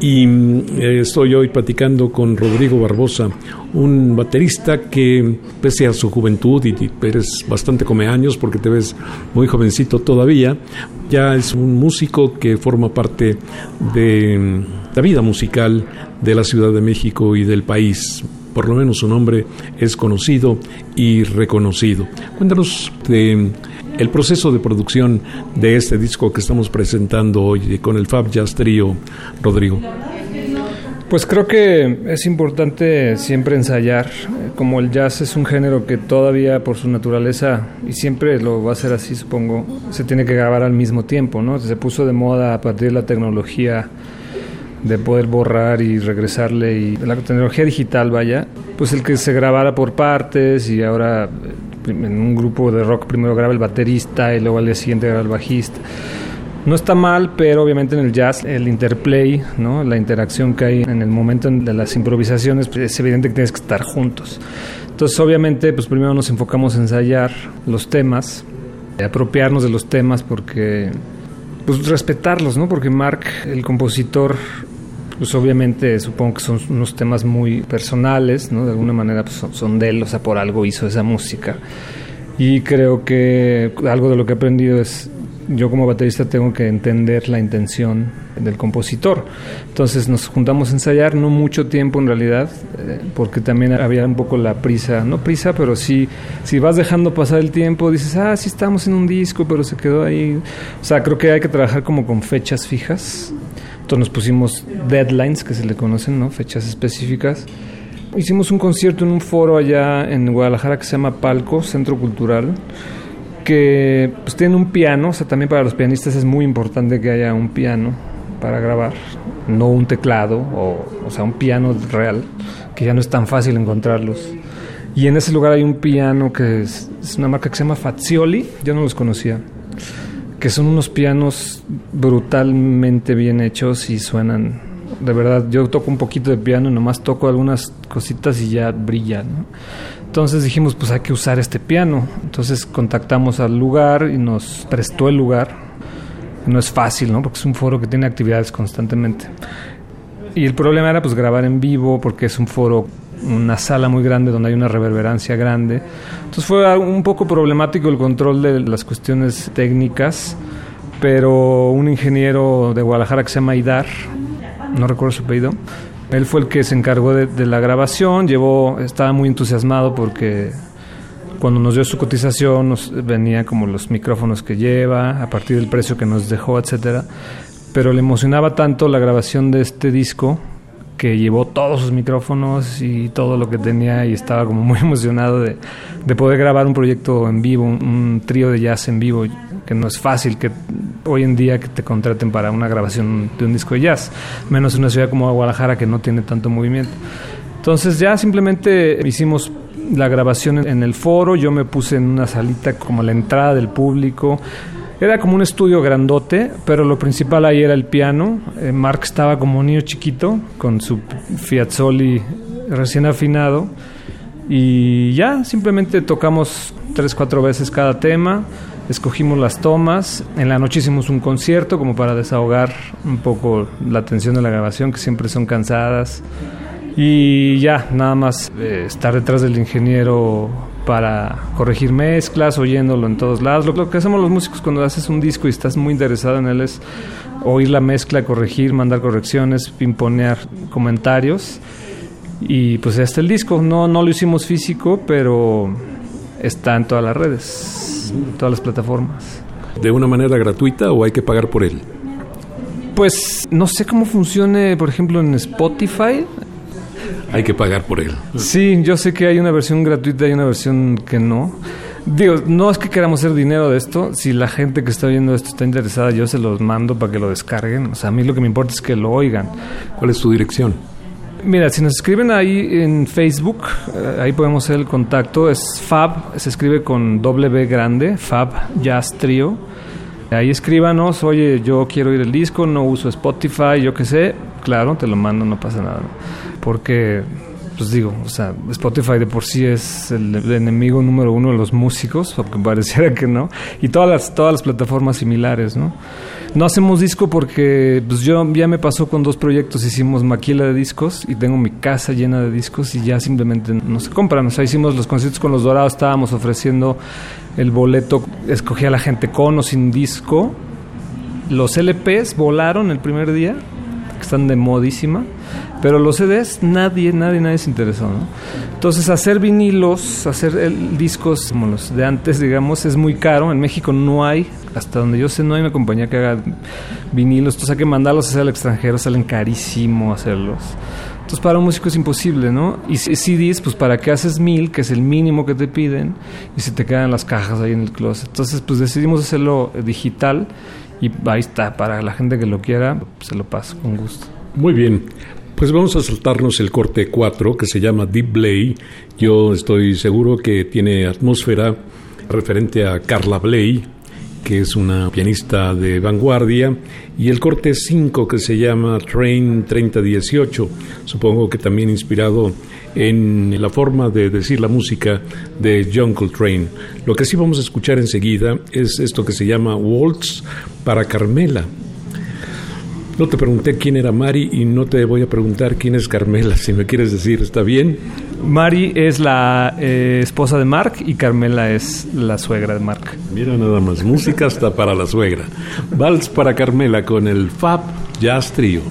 Y mm, estoy hoy platicando con Rodrigo Barbosa, un baterista que, pese a su juventud, y eres bastante come años porque te ves muy jovencito todavía, ya es un músico que forma parte de mm, la vida musical de la Ciudad de México y del país por lo menos su nombre es conocido y reconocido. Cuéntanos de el proceso de producción de este disco que estamos presentando hoy con el Fab Jazz Trio, Rodrigo. Pues creo que es importante siempre ensayar, como el jazz es un género que todavía por su naturaleza, y siempre lo va a ser así supongo, se tiene que grabar al mismo tiempo, ¿no? Se puso de moda a partir de la tecnología de poder borrar y regresarle y la tecnología digital vaya, pues el que se grabara por partes y ahora eh, en un grupo de rock primero graba el baterista y luego al siguiente graba el bajista. No está mal, pero obviamente en el jazz el interplay, ¿no? la interacción que hay en el momento de las improvisaciones, pues es evidente que tienes que estar juntos. Entonces obviamente pues primero nos enfocamos a ensayar los temas, apropiarnos de los temas porque pues respetarlos, ¿no? Porque Mark, el compositor, pues obviamente supongo que son unos temas muy personales, ¿no? De alguna manera pues son, de él, o sea, por algo hizo esa música. Y creo que algo de lo que he aprendido es, yo como baterista tengo que entender la intención del compositor. Entonces nos juntamos a ensayar, no mucho tiempo en realidad, eh, porque también había un poco la prisa, no prisa, pero sí, si vas dejando pasar el tiempo, dices, ah, sí estamos en un disco, pero se quedó ahí. O sea, creo que hay que trabajar como con fechas fijas entonces nos pusimos deadlines, que se le conocen, ¿no? Fechas específicas. Hicimos un concierto en un foro allá en Guadalajara que se llama Palco, Centro Cultural, que pues tiene un piano, o sea, también para los pianistas es muy importante que haya un piano para grabar, no un teclado, o, o sea, un piano real, que ya no es tan fácil encontrarlos. Y en ese lugar hay un piano que es, es una marca que se llama Fazioli, yo no los conocía que son unos pianos brutalmente bien hechos y suenan de verdad yo toco un poquito de piano nomás toco algunas cositas y ya brilla entonces dijimos pues hay que usar este piano. Entonces contactamos al lugar y nos prestó el lugar. No es fácil no porque es un foro que tiene actividades constantemente. Y el problema era pues grabar en vivo porque es un foro una sala muy grande donde hay una reverberancia grande. Entonces fue un poco problemático el control de las cuestiones técnicas, pero un ingeniero de Guadalajara que se llama Idar, no recuerdo su apellido, él fue el que se encargó de, la grabación, llevó, estaba muy entusiasmado porque cuando nos dio su cotización nos venía como los micrófonos que lleva, a partir del precio que nos dejó, etcétera. Pero le emocionaba tanto la grabación de este disco que llevó todos sus micrófonos y todo lo que tenía y estaba como muy emocionado de, poder grabar un proyecto en vivo, un, trío de jazz en vivo, que no es fácil que hoy en día que te contraten para una grabación de un disco de jazz, menos en una ciudad como Guadalajara que no tiene tanto movimiento. Entonces ya simplemente hicimos la grabación en el foro, yo me puse en una salita como la entrada del público, era como un estudio grandote, pero lo principal ahí era el piano. Eh, Mark estaba como un niño chiquito con su Fiazzoli recién afinado. Y ya, simplemente tocamos tres, cuatro veces cada tema, escogimos las tomas, en la noche hicimos un concierto como para desahogar un poco la tensión de la grabación, que siempre son cansadas. Y ya, nada más eh, estar detrás del ingeniero para corregir mezclas, oyéndolo en todos lados. Lo, que hacemos los músicos cuando haces un disco y estás muy interesado en él es oír la mezcla, corregir, mandar correcciones, imponer comentarios. Y pues ya está el disco. No, no lo hicimos físico, pero está en todas las redes, en todas las plataformas. ¿De una manera gratuita o hay que pagar por él? Pues no sé cómo funcione, por ejemplo, en Spotify hay que pagar por él. Sí, yo sé que hay una versión gratuita y una versión que no. Digo, no es que queramos hacer dinero de esto. Si la gente que está viendo esto está interesada, yo se los mando para que lo descarguen. O sea, a mí lo que me importa es que lo oigan. ¿Cuál es su dirección? Mira, si nos escriben ahí en Facebook, eh, ahí podemos hacer el contacto. Es Fab, se escribe con W grande, Fab Jazz Trio. Ahí escríbanos, oye, yo quiero ir el disco, no uso Spotify, yo qué sé. Claro, te lo mando, no pasa nada porque pues digo, o sea, Spotify de por sí es el, enemigo número uno de los músicos, aunque pareciera que no, y todas las, todas las plataformas similares, ¿no? No hacemos disco porque pues yo ya me pasó con dos proyectos, hicimos maquila de discos y tengo mi casa llena de discos y ya simplemente no se compran. O sea, hicimos los conciertos con los Dorados, estábamos ofreciendo el boleto, escogía la gente con o sin disco. Los LPs volaron el primer día, están de modísima pero los CDs nadie, nadie, nadie se interesó, ¿no? Entonces hacer vinilos, hacer el, discos como los de antes, digamos, es muy caro. En México no hay, hasta donde yo sé, no hay una compañía que haga vinilos. Entonces hay que mandarlos a hacer al extranjero, salen carísimo hacerlos. Entonces para un músico es imposible, ¿no? Y CDs, pues para qué haces mil, que es el mínimo que te piden, y se te quedan las cajas ahí en el closet. Entonces pues decidimos hacerlo digital y ahí está, para la gente que lo quiera, se lo paso con gusto. Muy bien. Pues vamos a saltarnos el corte 4 que se llama Deep Blay. Yo estoy seguro que tiene atmósfera referente a Carla Bley, que es una pianista de vanguardia, y el corte 5 que se llama Train 3018, supongo que también inspirado en la forma de decir la música de John Coltrane. Lo que sí vamos a escuchar enseguida es esto que se llama Waltz para Carmela, no te pregunté quién era Mari y no te voy a preguntar quién es Carmela, si me quieres decir, ¿está bien? Mari es la eh, esposa de Mark y Carmela es la suegra de Mark. Mira nada más, música hasta para la suegra. Vals para Carmela con el Fab Jazz Trio.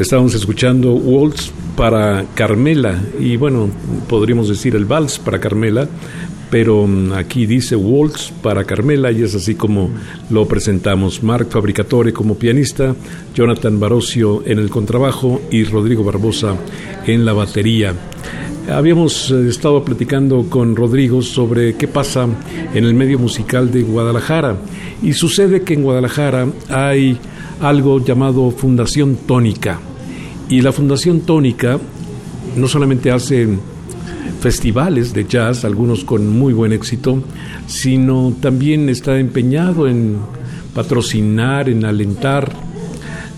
Estábamos escuchando Waltz para Carmela y bueno, podríamos decir el vals para Carmela, pero mm, aquí dice Waltz para Carmela y es así como lo presentamos. Marc Fabricatore como pianista, Jonathan Barocio en el contrabajo y Rodrigo Barbosa en la batería. Habíamos eh, estado platicando con Rodrigo sobre qué pasa en el medio musical de Guadalajara y sucede que en Guadalajara hay algo llamado Fundación Tónica y la Fundación Tónica no solamente hace festivales de jazz, algunos con muy buen éxito, sino también está empeñado en patrocinar, en alentar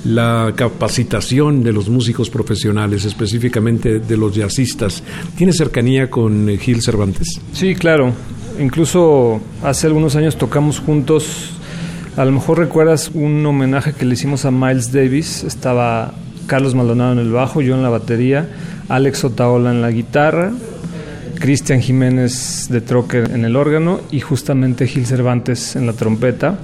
la capacitación de los músicos profesionales, específicamente de los jazzistas. ¿Tiene cercanía con Gil Cervantes? Sí, claro. Incluso hace algunos años tocamos juntos. A lo mejor recuerdas un homenaje que le hicimos a Miles Davis. Estaba Carlos Maldonado en el bajo, yo en la batería, Alex Otaola en la guitarra, Cristian Jiménez de Troque en el órgano y justamente Gil Cervantes en la trompeta.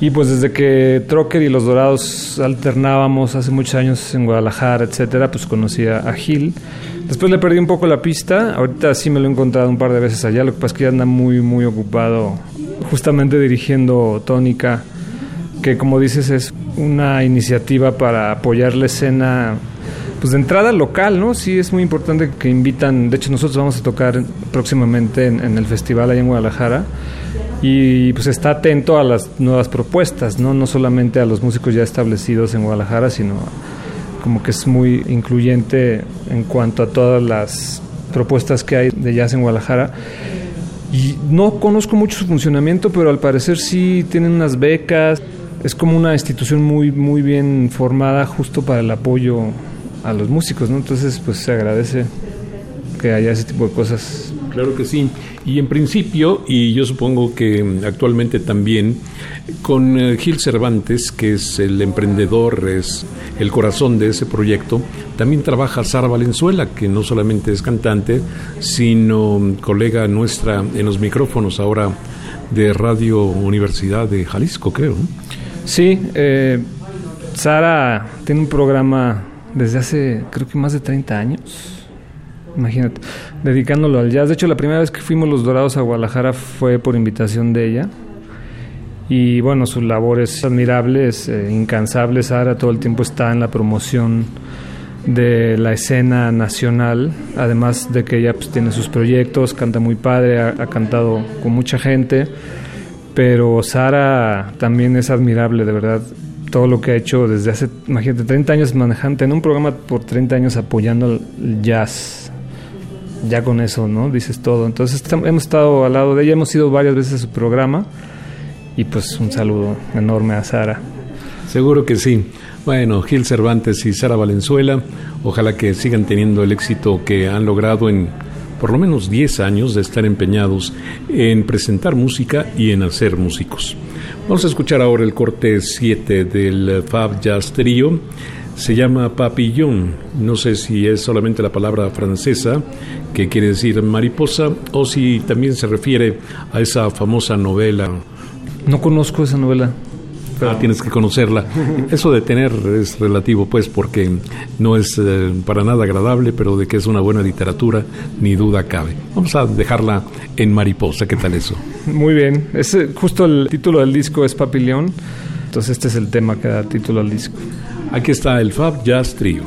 Y pues desde que Trocker y Los Dorados alternábamos hace muchos años en Guadalajara, etcétera, pues conocía a Gil. Después le perdí un poco la pista, ahorita sí me lo he encontrado un par de veces allá, lo que pasa es que ya anda muy, muy ocupado justamente dirigiendo Tónica, que como dices es una iniciativa para apoyar la escena pues de entrada local, ¿no? Sí es muy importante que invitan, de hecho nosotros vamos a tocar próximamente en, el festival allá en Guadalajara y pues está atento a las nuevas propuestas, ¿no? No solamente a los músicos ya establecidos en Guadalajara, sino como que es muy incluyente en cuanto a todas las propuestas que hay de jazz en Guadalajara. Y no conozco mucho su funcionamiento, pero al parecer sí tienen unas becas. Es como una institución muy, muy bien formada justo para el apoyo a los músicos, ¿no? Entonces, pues se agradece que haya ese tipo de cosas. Claro que sí. Y en principio, y yo supongo que actualmente también, con eh, Gil Cervantes, que es el emprendedor, es el corazón de ese proyecto, también trabaja Sara Valenzuela, que no solamente es cantante, sino colega nuestra en los micrófonos ahora de Radio Universidad de Jalisco, creo. Sí, eh, Sara tiene un programa desde hace creo que más de 30 años. Imagínate, dedicándolo al jazz. De hecho, la primera vez que fuimos los Dorados a Guadalajara fue por invitación de ella. Y bueno, su labor es admirable, es eh, incansable. Sara todo el tiempo está en la promoción de la escena nacional, además de que ella pues, tiene sus proyectos, canta muy padre, ha, cantado con mucha gente, pero Sara también es admirable, de verdad todo lo que ha hecho desde hace, imagínate, 30 años manejando, en un programa por 30 años apoyando el jazz. Ya con eso, ¿no? Dices todo. Entonces hemos estado al lado de ella, hemos ido varias veces a su programa y pues un saludo enorme a Sara. Seguro que sí. Bueno, Gil Cervantes y Sara Valenzuela, ojalá que sigan teniendo el éxito que han logrado en por lo menos 10 años de estar empeñados en presentar música y en hacer músicos. Vamos a escuchar ahora el corte 7 del Fab Jazz Trio. Se llama Papillon. No sé si es solamente la palabra francesa que quiere decir mariposa o si también se refiere a esa famosa novela. No conozco esa novela. Ah, tienes que conocerla. Eso de tener es relativo, pues, porque no es eh, para nada agradable, pero de que es una buena literatura, ni duda cabe. Vamos a dejarla en mariposa. ¿Qué tal eso? Muy bien. Es, justo el título del disco es Papillón. Entonces este es el tema que da título al disco. Aquí está el Fab Jazz Trio.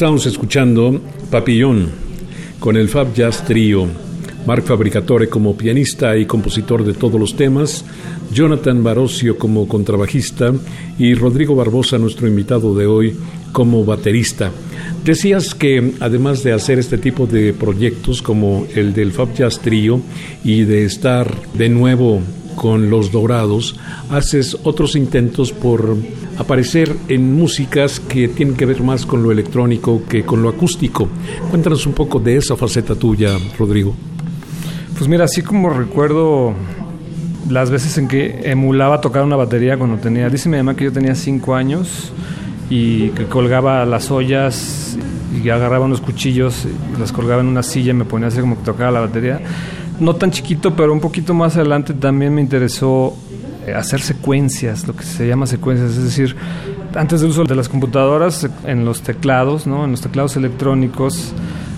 Estamos escuchando Papillón con el Fab Jazz Trio. Marc Fabricatore como pianista y compositor de todos los temas, Jonathan Barocio como contrabajista y Rodrigo Barbosa, nuestro invitado de hoy, como baterista. Decías que además de hacer este tipo de proyectos como el del Fab Jazz Trio y de estar de nuevo con Los Dorados, haces otros intentos por aparecer en músicas que tienen que ver más con lo electrónico que con lo acústico. Cuéntanos un poco de esa faceta tuya, Rodrigo. Pues mira, así como recuerdo las veces en que emulaba tocar una batería cuando tenía, dice mi mamá que yo tenía cinco años y que colgaba las ollas y agarraba unos cuchillos, y las colgaba en una silla y me ponía así como que tocaba la batería no tan chiquito, pero un poquito más adelante también me interesó eh, hacer secuencias, lo que se llama secuencias, es decir, antes del uso de las computadoras, en los teclados, ¿no? en los teclados electrónicos,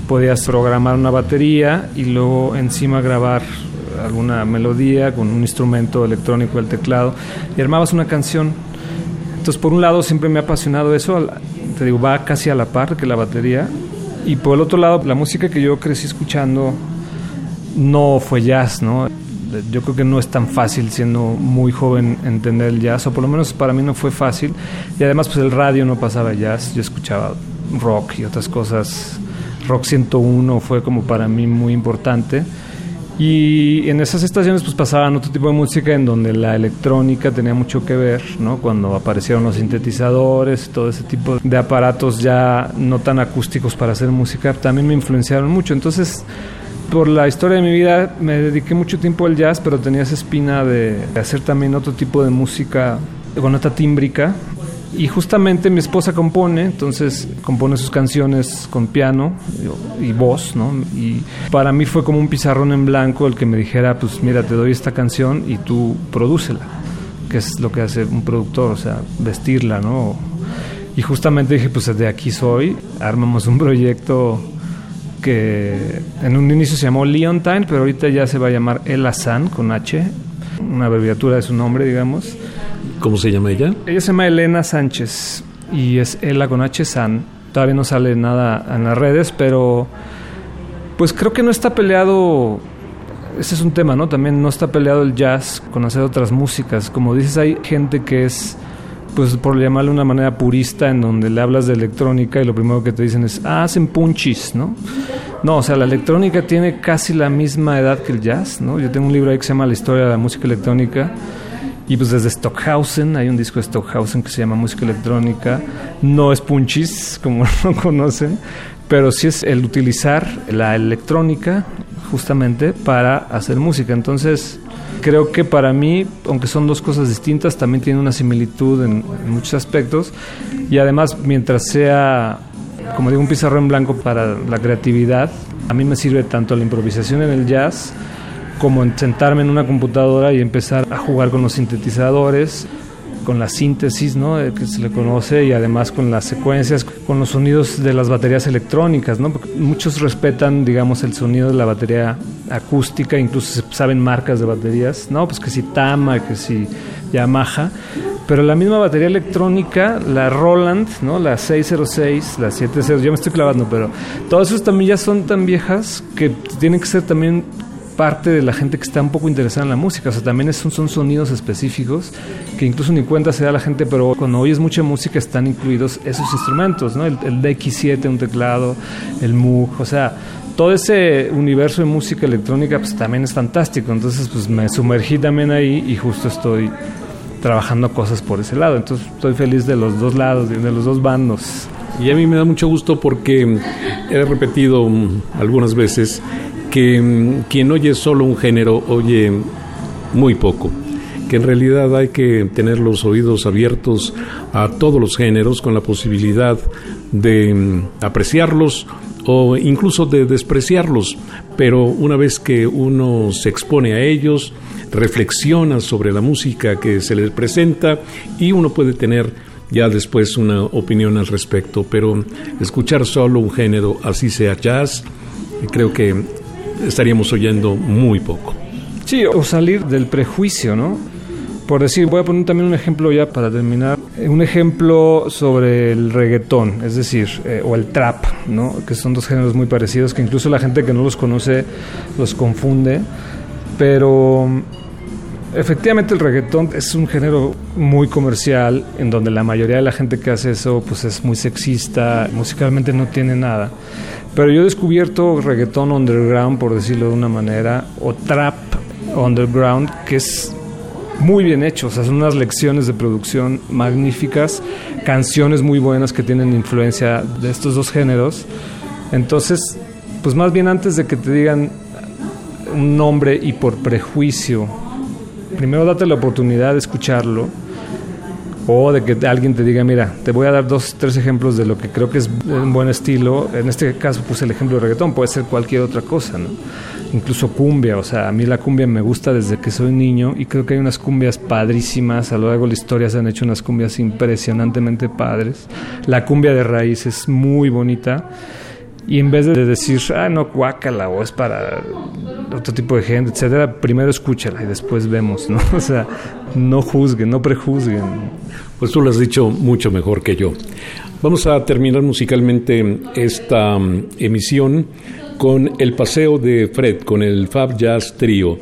podías programar una batería y luego encima grabar alguna melodía con un instrumento electrónico del teclado y armabas una canción. Entonces, por un lado, siempre me ha apasionado eso, te digo, va casi a la par que la batería. Y por el otro lado, la música que yo crecí escuchando no fue jazz, ¿no? Yo creo que no es tan fácil siendo muy joven entender el jazz, o por lo menos para mí no fue fácil. Y además, pues el radio no pasaba jazz, yo escuchaba rock y otras cosas. Rock 101 fue como para mí muy importante. Y en esas estaciones pues pasaban otro tipo de música en donde la electrónica tenía mucho que ver, ¿no? Cuando aparecieron los sintetizadores, todo ese tipo de aparatos ya no tan acústicos para hacer música, también me influenciaron mucho. Entonces, por la historia de mi vida me dediqué mucho tiempo al jazz, pero tenía esa espina de hacer también otro tipo de música con nota tímbrica. Y justamente mi esposa compone, entonces compone sus canciones con piano y voz, ¿no? Y para mí fue como un pizarrón en blanco el que me dijera, pues mira, te doy esta canción y tú prodúcela, que es lo que hace un productor, o sea, vestirla, ¿no? Y justamente dije, pues de aquí soy, armamos un proyecto que en un inicio se llamó Leontine, pero ahorita ya se va a llamar Ella San con H, una abreviatura de su nombre, digamos. ¿Cómo se llama ella? Ella se llama Elena Sánchez y es Ella con H San. Todavía no sale nada en las redes, pero pues creo que no está peleado. Ese es un tema, ¿no? También no está peleado el jazz con hacer otras músicas. Como dices, hay gente que es pues por llamarle una manera purista, en donde le hablas de electrónica y lo primero que te dicen es, ah, hacen punchis, ¿no? No, o sea, la electrónica tiene casi la misma edad que el jazz, ¿no? Yo tengo un libro ahí que se llama La historia de la música electrónica. Y pues desde Stockhausen, hay un disco de Stockhausen que se llama Música Electrónica. No es punchis, como lo conocen, pero sí es el utilizar la electrónica justamente para hacer música. Entonces, creo que para mí, aunque son dos cosas distintas, también tiene una similitud en, muchos aspectos. Y además, mientras sea, como digo, un pizarrón blanco para la creatividad, a mí me sirve tanto la improvisación en el jazz como en sentarme en una computadora y empezar a jugar con los sintetizadores con la síntesis ¿no? que se le conoce y además con las secuencias, con los sonidos de las baterías electrónicas. ¿no? Porque muchos respetan, digamos, el sonido de la batería acústica, incluso saben marcas de baterías, ¿no? pues que si Tama, que si Yamaha, pero la misma batería electrónica, la Roland, ¿no? la 606, la 70, yo me estoy clavando, pero todas esas también ya son tan viejas que tienen que ser también parte de la gente que está un poco interesada en la música. O sea, también son, son sonidos específicos que incluso ni cuenta se da la gente, pero cuando oyes mucha música están incluidos esos instrumentos, ¿no? El, el DX7, un teclado, el Moog, o sea, todo ese universo de música electrónica pues también es fantástico. Entonces, pues me sumergí también ahí y justo estoy trabajando cosas por ese lado. Entonces, estoy feliz de los dos lados, de los dos bandos. Y a mí me da mucho gusto porque he repetido algunas veces que mm, quien oye solo un género oye muy poco, que en realidad hay que tener los oídos abiertos a todos los géneros con la posibilidad de mm, apreciarlos o incluso de despreciarlos, pero una vez que uno se expone a ellos, reflexiona sobre la música que se les presenta y uno puede tener ya después una opinión al respecto, pero escuchar solo un género, así sea jazz, creo que estaríamos oyendo muy poco. Sí, o salir del prejuicio, ¿no? Por decir, voy a poner también un ejemplo ya para terminar. un ejemplo sobre el reggaetón, es decir, eh, o el trap, ¿no? que son dos géneros muy parecidos, que incluso la gente que no los conoce los confunde, pero efectivamente el reggaetón es un género muy comercial, en donde la mayoría de la gente que hace eso pues es muy sexista, musicalmente no tiene nada. Pero yo he descubierto reggaetón underground, por decirlo de una manera, o trap underground, que es muy bien hecho, o sea, son unas lecciones de producción magníficas, canciones muy buenas que tienen influencia de estos dos géneros. Entonces, pues más bien antes de que te digan un nombre y por prejuicio, primero date la oportunidad de escucharlo o de que alguien te diga, mira, te voy a dar dos, tres ejemplos de lo que creo que es un buen estilo. En este caso puse el ejemplo de reggaetón, puede ser cualquier otra cosa, ¿no? Incluso cumbia, o sea, a mí la cumbia me gusta desde que soy niño y creo que hay unas cumbias padrísimas, a lo largo de la historia se han hecho unas cumbias impresionantemente padres. La cumbia de raíz es muy bonita y en vez de decir, ah, no, guácala, o es para otro tipo de gente, etcétera, primero escúchala y después vemos, ¿no? O sea, no juzguen, no prejuzguen. Pues tú lo has dicho mucho mejor que yo. Vamos a terminar musicalmente esta mm, emisión con el paseo de Fred, con el Fab Jazz Trio.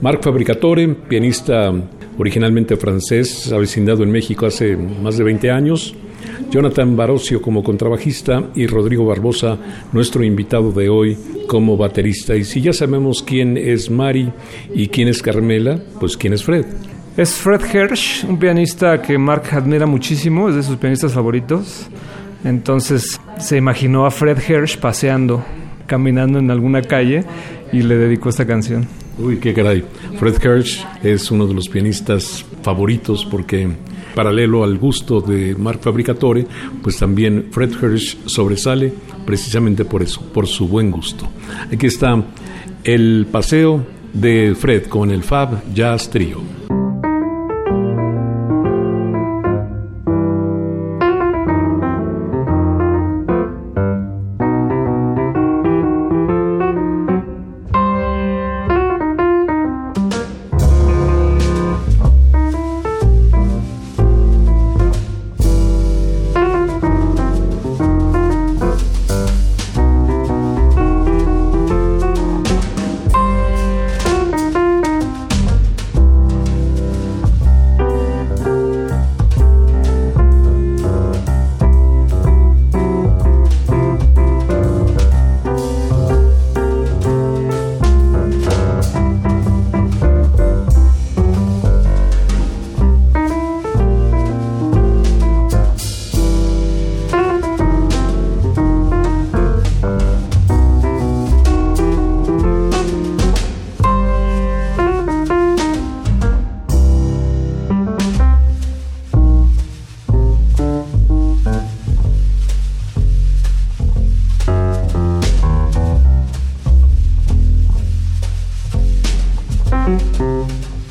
Marc Fabricatore, pianista originalmente francés, avecindado en México hace más de 20 años. Jonathan Barocio como contrabajista y Rodrigo Barbosa, nuestro invitado de hoy, como baterista. Y si ya sabemos quién es Mari y quién es Carmela, pues quién es Fred. Es Fred Hirsch, un pianista que Mark admira muchísimo, es de sus pianistas favoritos. Entonces se imaginó a Fred Hirsch paseando, caminando en alguna calle y le dedicó esta canción. Uy, qué caray. Fred Hirsch es uno de los pianistas favoritos porque paralelo al gusto de Mark Fabricatore, pues también Fred Hirsch sobresale precisamente por eso, por su buen gusto. Aquí está el paseo de Fred con el Fab Jazz Trio. Música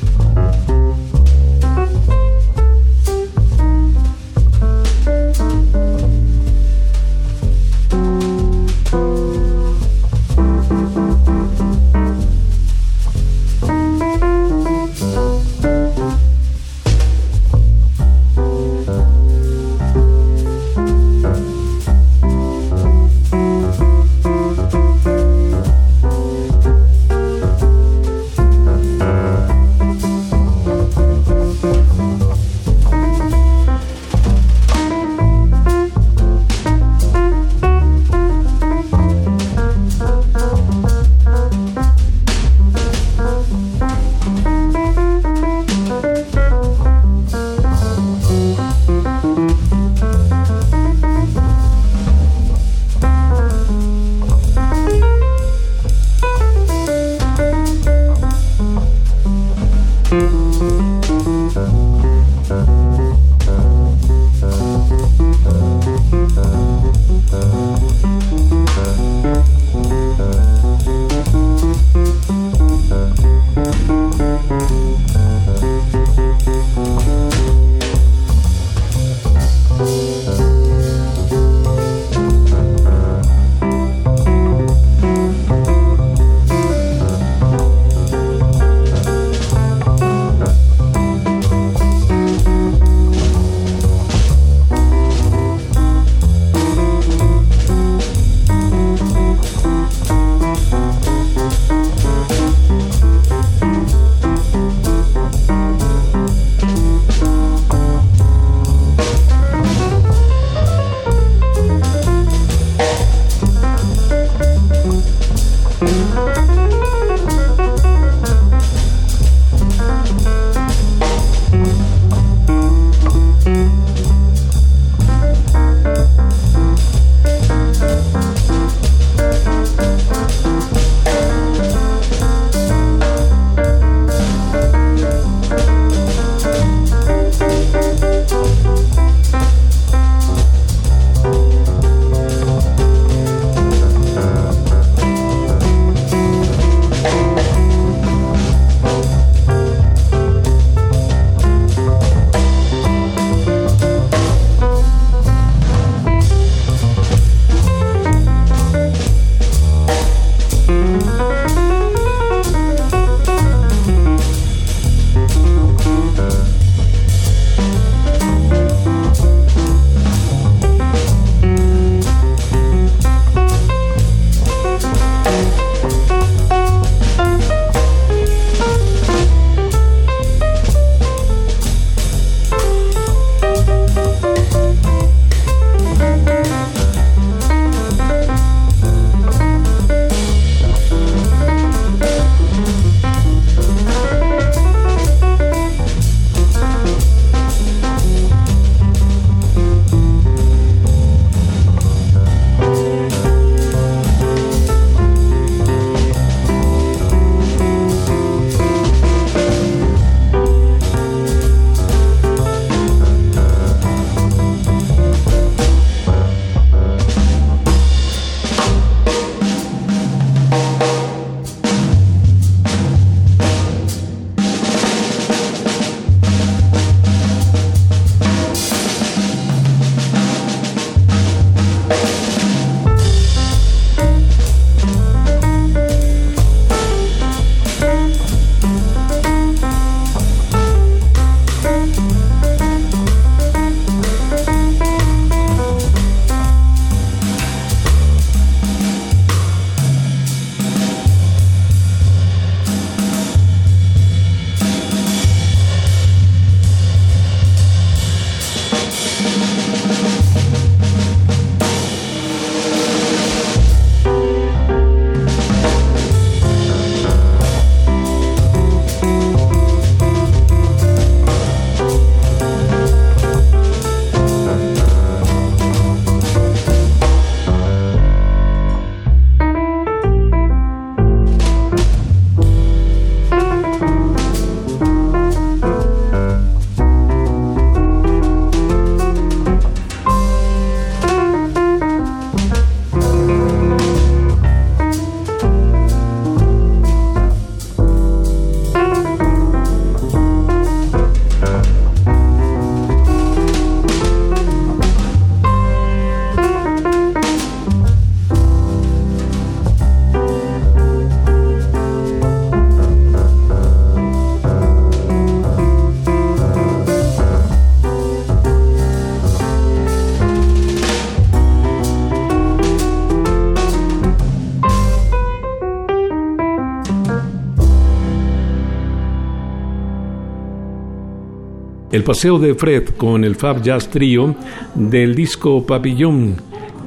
El paseo de Fred con el Fab Jazz Trio del disco Papillon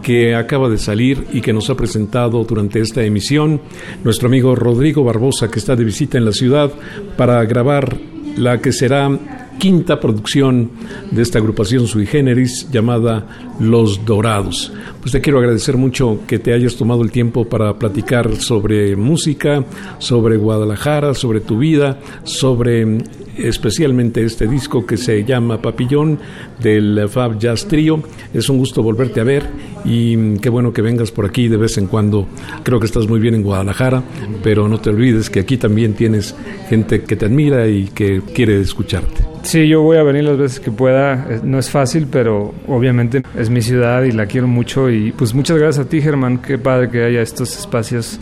que acaba de salir y que nos ha presentado durante esta emisión nuestro amigo Rodrigo Barbosa, que está de visita en la ciudad para grabar la que será quinta producción de esta agrupación sui generis llamada Los Dorados. Pues te quiero agradecer mucho que te hayas tomado el tiempo para platicar sobre música, sobre Guadalajara, sobre tu vida, sobre especialmente este disco que se llama Papillón del Fab Jazz Trio. Es un gusto volverte a ver y qué bueno que vengas por aquí de vez en cuando. Creo que estás muy bien en Guadalajara, pero no te olvides que aquí también tienes gente que te admira y que quiere escucharte. Sí, yo voy a venir las veces que pueda. Eh, no es fácil, pero obviamente es mi ciudad y la quiero mucho. Y pues muchas gracias a ti, Germán. Qué padre que haya estos espacios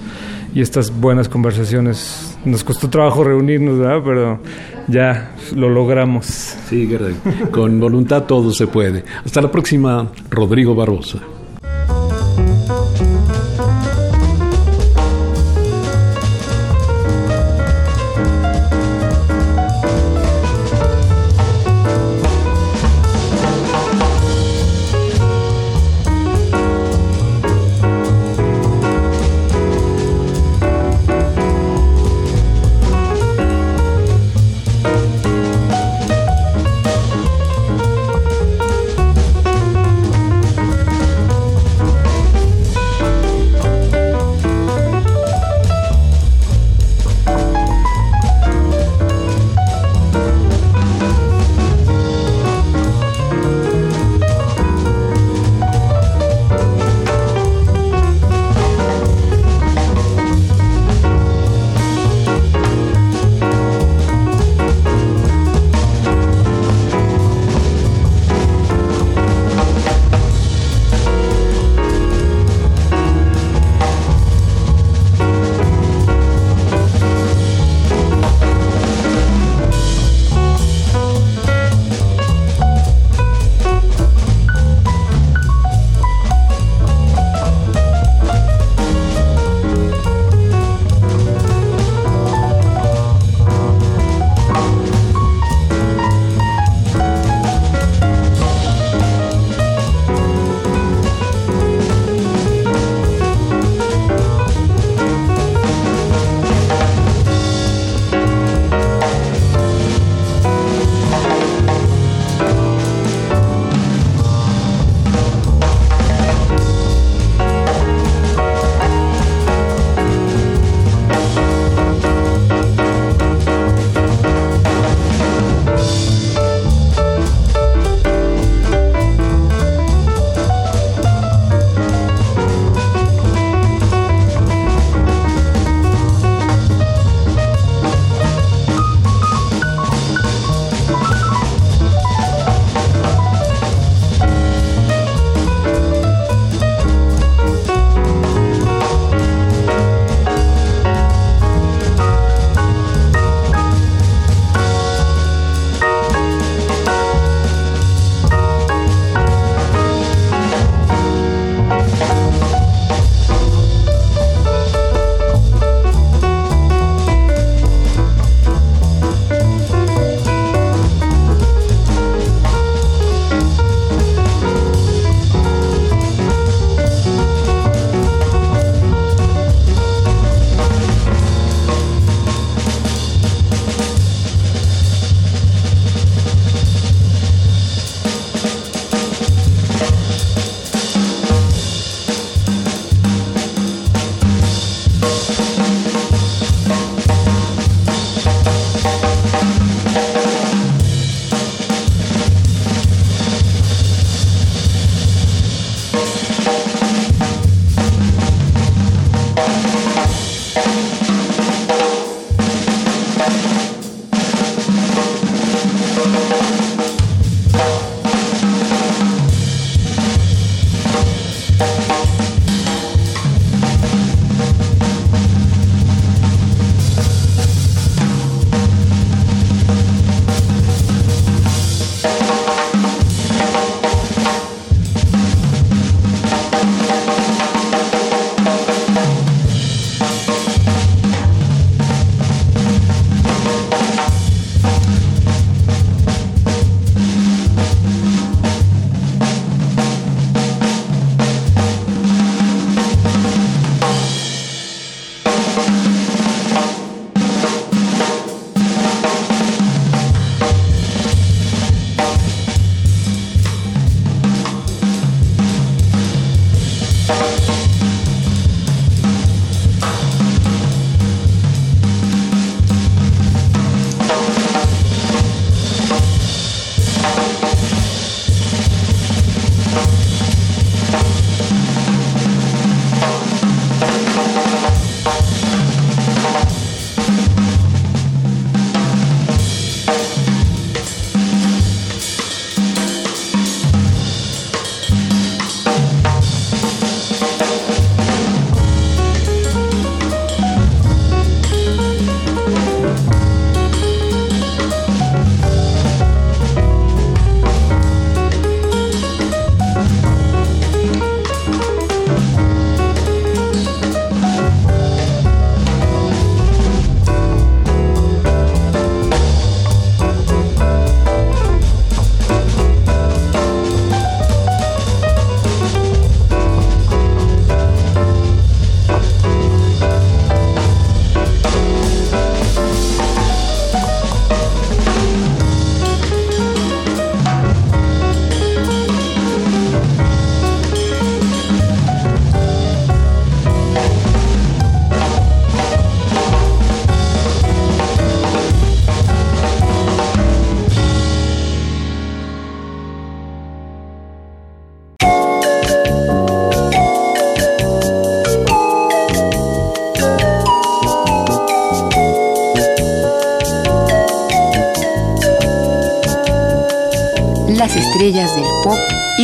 y estas buenas conversaciones. Nos costó trabajo reunirnos, ¿verdad? Pero ya lo logramos. Sí, con voluntad todo se puede. Hasta la próxima, Rodrigo Barbosa.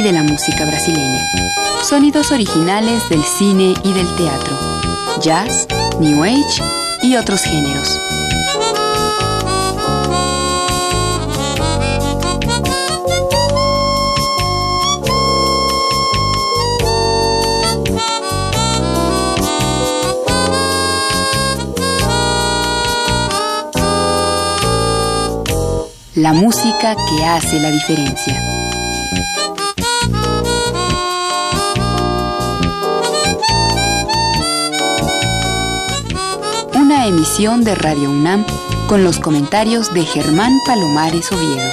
De la música brasileña. Sonidos originales del cine y del teatro. Jazz, New Age y otros géneros. la música que hace la diferencia. Emisión de Radio UNAM con los comentarios de Germán Palomares Oviedo.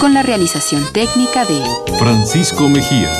Con la realización técnica de Francisco Mejía.